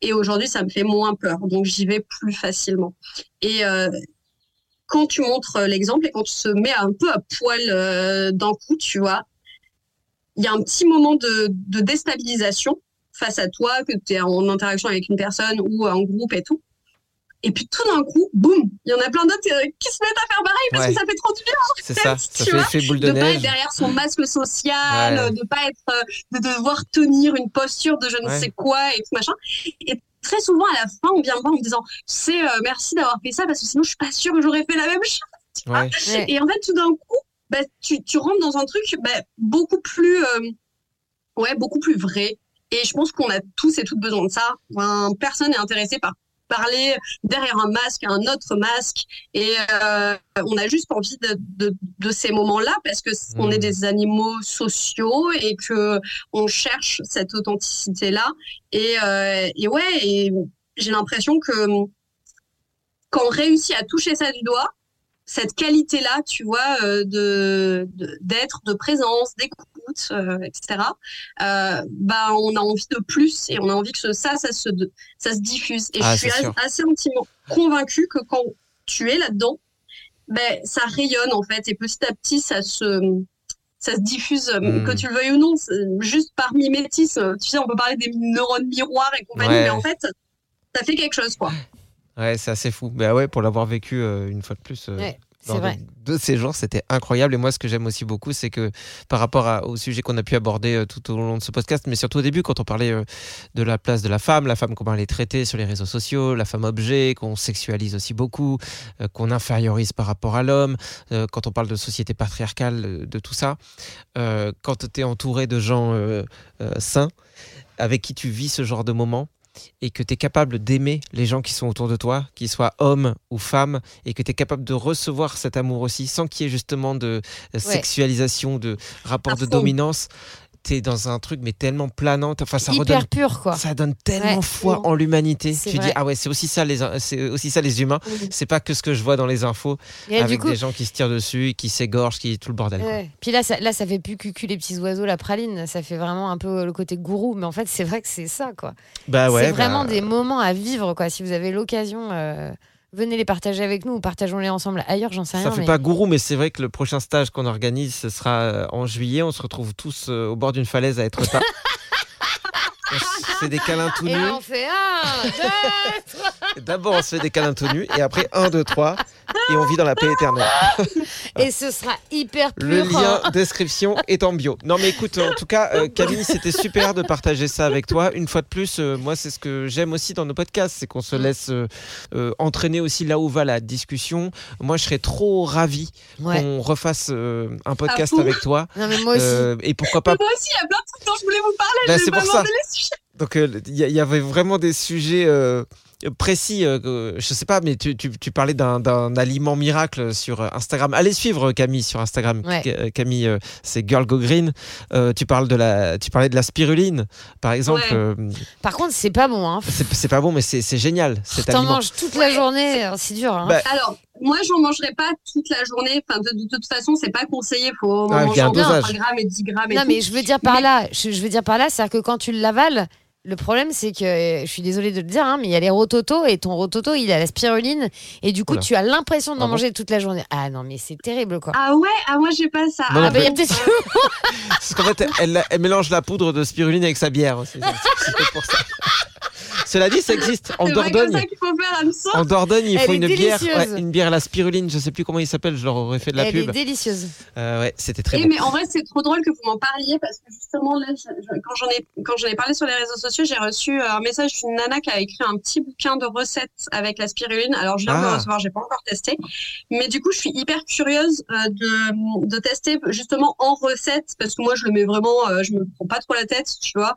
Speaker 7: et aujourd'hui, ça me fait moins peur, donc j'y vais plus facilement. Et euh, quand tu montres l'exemple et quand tu se mets un peu à poil euh, d'un coup, tu vois, il y a un petit moment de, de déstabilisation face à toi, que tu es en interaction avec une personne ou un groupe et tout. Et puis tout d'un coup, boum, il y en a plein d'autres euh, qui se mettent à faire pareil parce
Speaker 4: Ouais.
Speaker 7: que ça fait trop du bien.
Speaker 4: C'est ça, ça
Speaker 7: tu
Speaker 4: fait
Speaker 7: vois,
Speaker 4: effet boule de
Speaker 7: de pas
Speaker 4: neige.
Speaker 7: être derrière son masque social,
Speaker 4: Ouais.
Speaker 7: de pas être, euh, de devoir tenir une posture de je ne
Speaker 4: Ouais.
Speaker 7: sais quoi et tout machin. Et très souvent à la fin, on vient me voir en me disant, tu sais, euh, merci d'avoir fait ça parce que sinon je suis pas sûre que j'aurais fait la même chose.
Speaker 4: Ouais.
Speaker 5: Ouais.
Speaker 7: Et en fait, tout d'un coup, bah, tu, tu rentres dans un truc bah, beaucoup plus, euh, ouais, beaucoup plus vrai. Et je pense qu'on a tous et toutes besoin de ça. Enfin, personne n'est intéressé par parler derrière un masque, un autre masque. Et euh, on a juste envie de, de, de ces moments-là parce que c- on est des animaux sociaux et que on cherche cette authenticité-là. Et, euh, et ouais, et j'ai l'impression que quand on réussit à toucher ça du doigt, cette qualité-là, tu vois, euh, de de- d'être, de, présence, d'écoute, euh, etc. Euh, bah, on a envie de plus et on a envie que ce- ça, ça se ça se diffuse. Et
Speaker 4: Ah,
Speaker 7: je suis assez intimement convaincue que quand tu es là-dedans, ben ça rayonne en fait et petit à petit ça se ça se diffuse, euh,
Speaker 4: Mm.
Speaker 7: que tu le veuilles ou non, juste par mimétisme. Tu sais, on peut parler des neurones miroirs et compagnie,
Speaker 4: Ouais.
Speaker 7: mais en fait, ça fait quelque chose, quoi.
Speaker 4: Ouais, c'est assez fou. Bah ouais, pour l'avoir vécu euh, une fois de plus. euh,
Speaker 5: Ouais,
Speaker 4: lors
Speaker 5: vrai.
Speaker 4: De, ces jours, c'était incroyable. Et moi, ce que j'aime aussi beaucoup, c'est que par rapport à- au sujet qu'on a pu aborder euh, tout au long de ce podcast, mais surtout au début, quand on parlait euh, de la place de la femme, la femme comment elle est traitée sur les réseaux sociaux, la femme objet, qu'on sexualise aussi beaucoup, euh, qu'on infériorise par rapport à l'homme, quand on parle de société patriarcale, de tout ça, quand tu es entouré de gens sains, avec qui tu vis ce genre de moments, et que tu es capable d'aimer les gens qui sont autour de toi, qu'ils soient hommes ou femmes, et que tu es capable de recevoir cet amour aussi, sans qu'il y ait justement de euh, sexualisation, de rapport
Speaker 7: À
Speaker 4: de
Speaker 7: fond.
Speaker 4: dominance, tu es dans un truc mais tellement planant, enfin ça redonne
Speaker 5: Hyper pur, quoi.
Speaker 4: ça donne tellement
Speaker 5: Ouais.
Speaker 4: foi en l'humanité. Tu dis ah ouais, c'est aussi ça les c'est aussi ça les humains, c'est pas que ce que je vois dans les infos
Speaker 5: Et
Speaker 4: avec
Speaker 5: coup,
Speaker 4: des gens qui se tirent dessus, qui s'égorgent, qui tout le bordel. quoi.
Speaker 5: Puis là ça, là, ça fait plus cucu les petits oiseaux, la praline. Ça fait vraiment un peu le côté gourou. Mais en fait, c'est vrai que c'est ça, quoi.
Speaker 4: Bah ouais,
Speaker 5: c'est vraiment
Speaker 4: bah,
Speaker 5: des moments à vivre, quoi. Si vous avez l'occasion, euh, venez les partager avec nous ou partageons-les ensemble ailleurs, j'en sais
Speaker 4: Ça
Speaker 5: rien.
Speaker 4: fait
Speaker 5: mais-
Speaker 4: pas gourou, mais c'est vrai que le prochain stage qu'on organise, ce sera euh, en juillet. On se retrouve tous euh, au bord d'une falaise à être tard. on se fait des câlins tout
Speaker 5: Et
Speaker 4: nus.
Speaker 5: on fait un, deux, trois.
Speaker 4: D'abord, on se fait des câlins tout nus. Et après, un, deux, trois. Et on vit dans la paix éternelle.
Speaker 5: Et ce sera hyper pur.
Speaker 4: Le lien description est en bio. Non, mais écoute, en tout cas, euh, Camille, c'était super de partager ça avec toi. Une fois de plus, euh, moi, c'est ce que j'aime aussi dans nos podcasts, c'est qu'on se laisse euh, euh, entraîner aussi là où va la discussion. Moi, je serais trop ravi
Speaker 5: Ouais.
Speaker 4: qu'on refasse euh, un podcast
Speaker 7: fond.
Speaker 4: avec toi.
Speaker 5: Non, mais moi aussi.
Speaker 4: Euh, et pourquoi pas
Speaker 7: Mais moi aussi, il y a plein de trucs dont je voulais vous parler.
Speaker 4: Bah,
Speaker 7: je
Speaker 4: c'est pour ça. Donc euh, il y, avait vraiment des sujets euh, précis. euh, que- je sais pas, mais tu, tu- tu parlais d'un- aliment miracle sur euh, Instagram. Allez suivre Camille sur Instagram.
Speaker 5: Ouais.
Speaker 4: Camille, euh, c'est Girl Go Green. Euh, tu parles de la, tu parlais de la spiruline, par exemple.
Speaker 7: Ouais.
Speaker 4: euh,
Speaker 5: Par contre, c'est pas bon. Hein.
Speaker 4: c'est pas bon, mais c'est génial cet
Speaker 5: T'en manges toute la journée, euh, c'est dur. Hein.
Speaker 4: Bah,
Speaker 7: Alors, moi, j'en mangerai pas toute la journée. Enfin, de, de toute façon, c'est pas conseillé. Il faut
Speaker 4: Ah,
Speaker 7: manger
Speaker 4: a un
Speaker 7: entre
Speaker 4: dosage.
Speaker 7: 3 grammes et 10 grammes et
Speaker 5: non,
Speaker 7: tout.
Speaker 5: mais je veux dire par
Speaker 7: Mais-
Speaker 5: là, je, je veux dire par là, c'est-à-dire que quand tu l'avales, le problème c'est que, euh, je suis désolée de le dire, hein, mais il y a les rototos et ton rototo il a la spiruline et du coup tu as l'impression d'en
Speaker 4: Ah bon
Speaker 5: manger toute la journée. Ah non, mais c'est terrible quoi.
Speaker 7: Ah ouais, ah moi j'ai pas ça.
Speaker 4: Non,
Speaker 7: ah,
Speaker 4: non,
Speaker 5: bah, il y a peut-être-
Speaker 4: Parce qu'en fait, elle, elle mélange la poudre de spiruline avec sa bière. aussi. C'est pour ça. Cela dit, ça existe en
Speaker 7: c'est pas comme
Speaker 4: Dordogne.
Speaker 7: ça qu'il faut faire, Anne-Sophie.
Speaker 4: En Dordogne, il
Speaker 5: Elle
Speaker 4: faut une bière, ouais, une bière à la spiruline. Je sais plus comment il s'appelle. Je leur aurais fait de la
Speaker 5: Elle
Speaker 4: pub.
Speaker 5: est délicieuse.
Speaker 4: Euh, ouais, c'était très bon.
Speaker 7: mais en vrai, c'est trop drôle que vous m'en parliez parce que justement, là, je- je- quand j'en ai, quand j'en ai parlé sur les réseaux sociaux, j'ai reçu euh, un message d'une nana qui a écrit un petit bouquin de recettes avec la spiruline. Alors, je viens de le
Speaker 4: Ah.
Speaker 7: recevoir, j'ai pas encore testé. Mais du coup, je suis hyper curieuse euh, de, de tester justement en recette parce que moi, je le mets vraiment, euh, je me prends pas trop la tête, tu vois.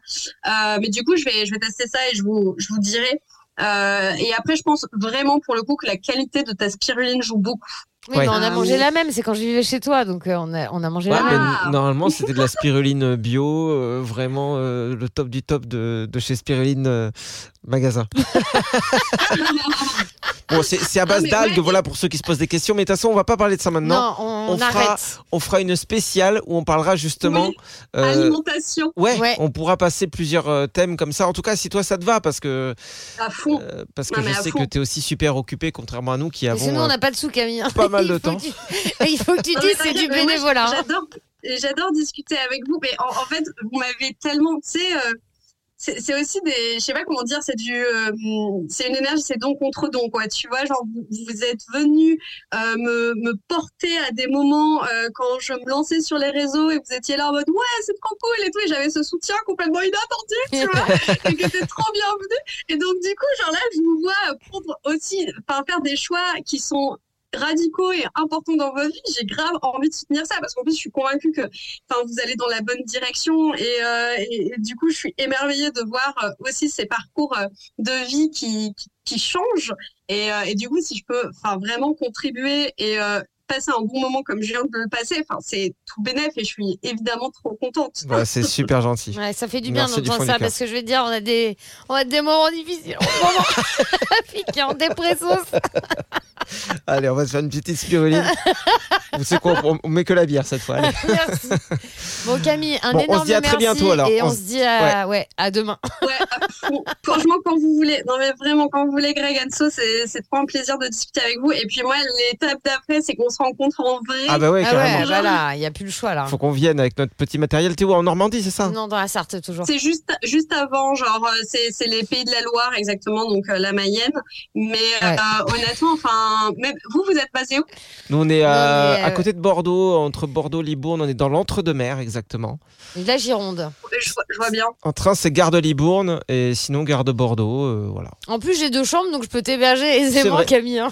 Speaker 7: Euh, mais du coup, je vais, je vais tester ça et je vous, je vous dirai. Euh, et après, je pense vraiment pour le coup que la qualité de ta spiruline joue beaucoup.
Speaker 5: Oui,
Speaker 4: Ouais.
Speaker 5: mais on a
Speaker 7: Ah,
Speaker 5: mangé
Speaker 7: oui.
Speaker 5: la même, c'est quand je vivais chez toi, donc euh, on, a, on a mangé
Speaker 4: Ouais,
Speaker 5: la même.
Speaker 4: Normalement, c'était de la spiruline bio, euh, vraiment euh, le top du top de, de chez Spiruline euh, Magasin. bon, c'est c'est à base d'algues,
Speaker 7: ouais,
Speaker 4: voilà, pour ceux qui se posent des questions. Mais de toute façon, on va pas parler de ça maintenant.
Speaker 5: Non, on,
Speaker 4: fera-
Speaker 5: arrête.
Speaker 4: On fera une spéciale où on parlera justement.
Speaker 7: Oui,
Speaker 4: euh,
Speaker 7: Alimentation
Speaker 4: ouais,
Speaker 5: Ouais.
Speaker 4: on pourra passer plusieurs euh, thèmes comme ça. En tout cas, si toi ça te va, parce que,
Speaker 7: à fond.
Speaker 4: euh, parce que
Speaker 7: Non,
Speaker 4: je sais
Speaker 7: fond.
Speaker 4: que tu es aussi super occupé, contrairement à nous qui
Speaker 5: Mais
Speaker 4: avons.
Speaker 5: sinon, on
Speaker 4: euh,
Speaker 5: n'a pas de sous, Camille.
Speaker 4: pas mal de
Speaker 5: faut
Speaker 4: temps.
Speaker 5: que tu- Il faut que tu dises, c'est du bénévolat. hein.
Speaker 7: J'adore, discuter avec vous, mais en, en fait, vous m'avez tellement, tu sais, euh, c'est c'est aussi des, je sais pas comment dire, c'est du, euh, c'est une énergie, c'est don contre don, quoi. Tu vois, genre vous, vous êtes venu euh, me, me porter à des moments euh, quand je me lançais sur les réseaux et vous étiez là en mode ouais, c'est trop cool et tout, et j'avais ce soutien complètement inattendu, tu vois, et qui était trop bienvenu. Et donc du coup, genre là, je vous vois prendre aussi, enfin faire des choix qui sont radicaux et importants dans votre vie, j'ai grave envie de soutenir ça parce qu'en plus je suis convaincue que vous allez dans la bonne direction et, euh, et, du coup je suis émerveillée de voir euh, aussi ces parcours euh, de vie qui, qui, changent. Et, du coup si je peux vraiment contribuer et passer un bon moment comme je viens de le passer enfin c'est tout bénef et je suis évidemment trop contente.
Speaker 4: Ouais, c'est super gentil.
Speaker 5: Ouais, ça fait du bien
Speaker 4: Merci
Speaker 5: d'entendre ça parce que je vais te dire, on a des, on a des moments difficiles qui est en dépression.
Speaker 4: Allez, on va se faire une petite spiruline. Vous savez quoi, on, on met que la bière cette fois. Allez.
Speaker 5: Merci. Bon, Camille, un
Speaker 4: Bon, on se
Speaker 5: énorme
Speaker 4: dit à très
Speaker 5: merci
Speaker 4: bientôt, alors.
Speaker 5: Et on,
Speaker 4: On
Speaker 5: se dit à, ouais. à demain.
Speaker 7: Ouais, à fond. franchement, quand vous voulez, non mais vraiment, quand vous voulez, Greg Anso, c'est c'est trop un plaisir de discuter avec vous. Et puis moi, l'étape d'après, c'est qu'on se rencontre en vrai.
Speaker 4: Ah bah ouais,
Speaker 5: Ah
Speaker 4: carrément.
Speaker 5: ouais, bah là, il n'y a plus le choix là.
Speaker 4: Faut qu'on vienne avec notre petit matériel. T'es où en Normandie, c'est ça?
Speaker 5: Non, dans la Sarthe toujours.
Speaker 7: C'est juste, juste avant, genre, euh, c'est c'est les pays de la Loire, exactement, donc euh, la Mayenne. Mais euh, honnêtement, enfin, vous, vous êtes basé où?
Speaker 4: Nous, on est à,
Speaker 5: euh,
Speaker 4: côté de Bordeaux, entre Bordeaux et Libourne. On est dans l'entre-deux-mer, exactement.
Speaker 5: La Gironde.
Speaker 7: je, vois- je vois bien.
Speaker 4: En train, c'est gare de Libourne et sinon gare de Bordeaux. euh, voilà.
Speaker 5: En plus, j'ai deux chambres, donc je peux t'héberger aisément. Camille. hein.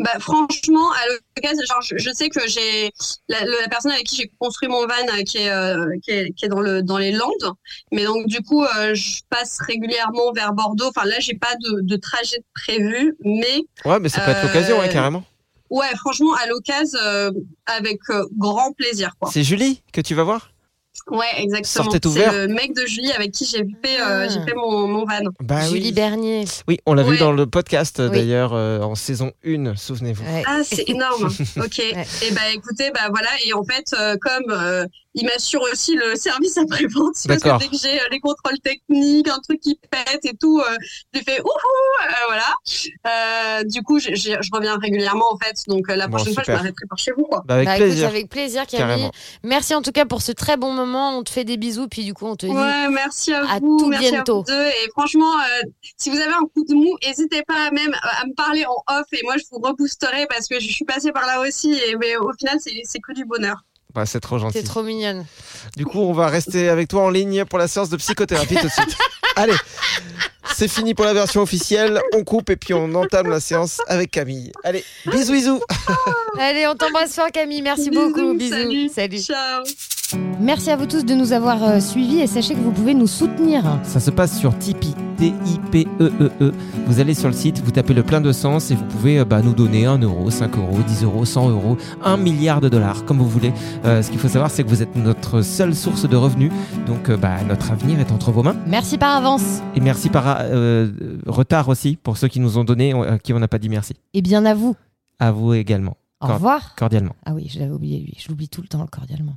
Speaker 7: Bah, franchement, à l'occasion, genre, je, je sais que j'ai la, personne avec qui j'ai construit mon van euh, qui est, euh, qui est, qui est dans, le, dans les Landes. Mais donc, du coup, euh, je passe régulièrement vers Bordeaux. Enfin, là, j'ai pas de, de trajet prévu, mais
Speaker 4: Ouais, mais ça peut être l'occasion, ouais, carrément.
Speaker 7: ouais, franchement, à l'occasion, avec grand plaisir, quoi.
Speaker 4: C'est Julie que tu vas voir?
Speaker 7: Ouais, exactement.
Speaker 4: Sortez
Speaker 7: C'est le mec de Julie avec qui j'ai fait, euh,
Speaker 5: Ah.
Speaker 7: j'ai fait mon, mon van.
Speaker 4: Bah
Speaker 5: Julie
Speaker 4: oui.
Speaker 5: Bernier.
Speaker 4: Oui, on l'a vu dans le podcast
Speaker 5: Oui.
Speaker 4: d'ailleurs euh, en saison 1, souvenez-vous.
Speaker 5: Ouais.
Speaker 7: Ah, c'est énorme. Ok. Et bah écoutez, bah voilà. Et en fait, euh, comme euh, il m'assure aussi le service après-vente, parce que dès que j'ai euh, les contrôles techniques, un truc qui pète et tout, euh, j'ai fait ouhou, euh, voilà. Euh, du coup, je reviens régulièrement en fait. Donc euh, la
Speaker 4: Bon,
Speaker 7: prochaine fois, je m'arrêterai par chez vous, quoi.
Speaker 4: Bah, avec
Speaker 5: Bah, écoute,
Speaker 4: plaisir.
Speaker 5: avec plaisir, Camille.
Speaker 4: Carrément.
Speaker 5: Merci en tout cas pour ce très bon moment. On te fait des bisous, puis du coup, on te dit
Speaker 7: Ouais, merci à,
Speaker 5: à
Speaker 7: vous,
Speaker 5: tout
Speaker 7: merci
Speaker 5: bientôt.
Speaker 7: à vous deux. Et franchement, euh, si vous avez un coup de mou, n'hésitez pas même à me parler en off et moi je vous reboosterai parce que je suis passée par là aussi. Et mais au final, c'est que du bonheur.
Speaker 4: C'est trop gentil.
Speaker 5: t'es trop mignonne.
Speaker 4: Du coup, on va rester avec toi en ligne pour la séance de psychothérapie tout de suite. Allez, c'est fini pour la version officielle. On coupe et puis on entame la séance avec Camille. Allez, bisous, bisous.
Speaker 5: Allez, on t'embrasse fort, Camille. Merci beaucoup. Bisous.
Speaker 7: Salut. Ciao.
Speaker 5: Merci à vous tous de nous avoir euh, suivis et sachez que vous pouvez nous soutenir.
Speaker 4: Ça se passe sur Tipeee, T-I-P-E-E-E. E Vous allez sur le site, vous tapez le plein de sens et vous pouvez euh, bah, nous donner 1 euro, 5 euros, 10 euros, 100 euros, 1 milliard de dollars, comme vous voulez. Euh, ce qu'il faut savoir, c'est que vous êtes notre seule source de revenus. Donc, euh, bah, notre avenir est entre vos mains.
Speaker 5: Merci par avance.
Speaker 4: Et merci par euh, retard aussi pour ceux qui nous ont donné, à qui on n'a pas dit merci.
Speaker 5: Et bien à vous.
Speaker 4: À vous également.
Speaker 5: Au revoir.
Speaker 4: Cordialement.
Speaker 5: Ah oui, je l'avais oublié lui. Je l'oublie tout le temps, cordialement.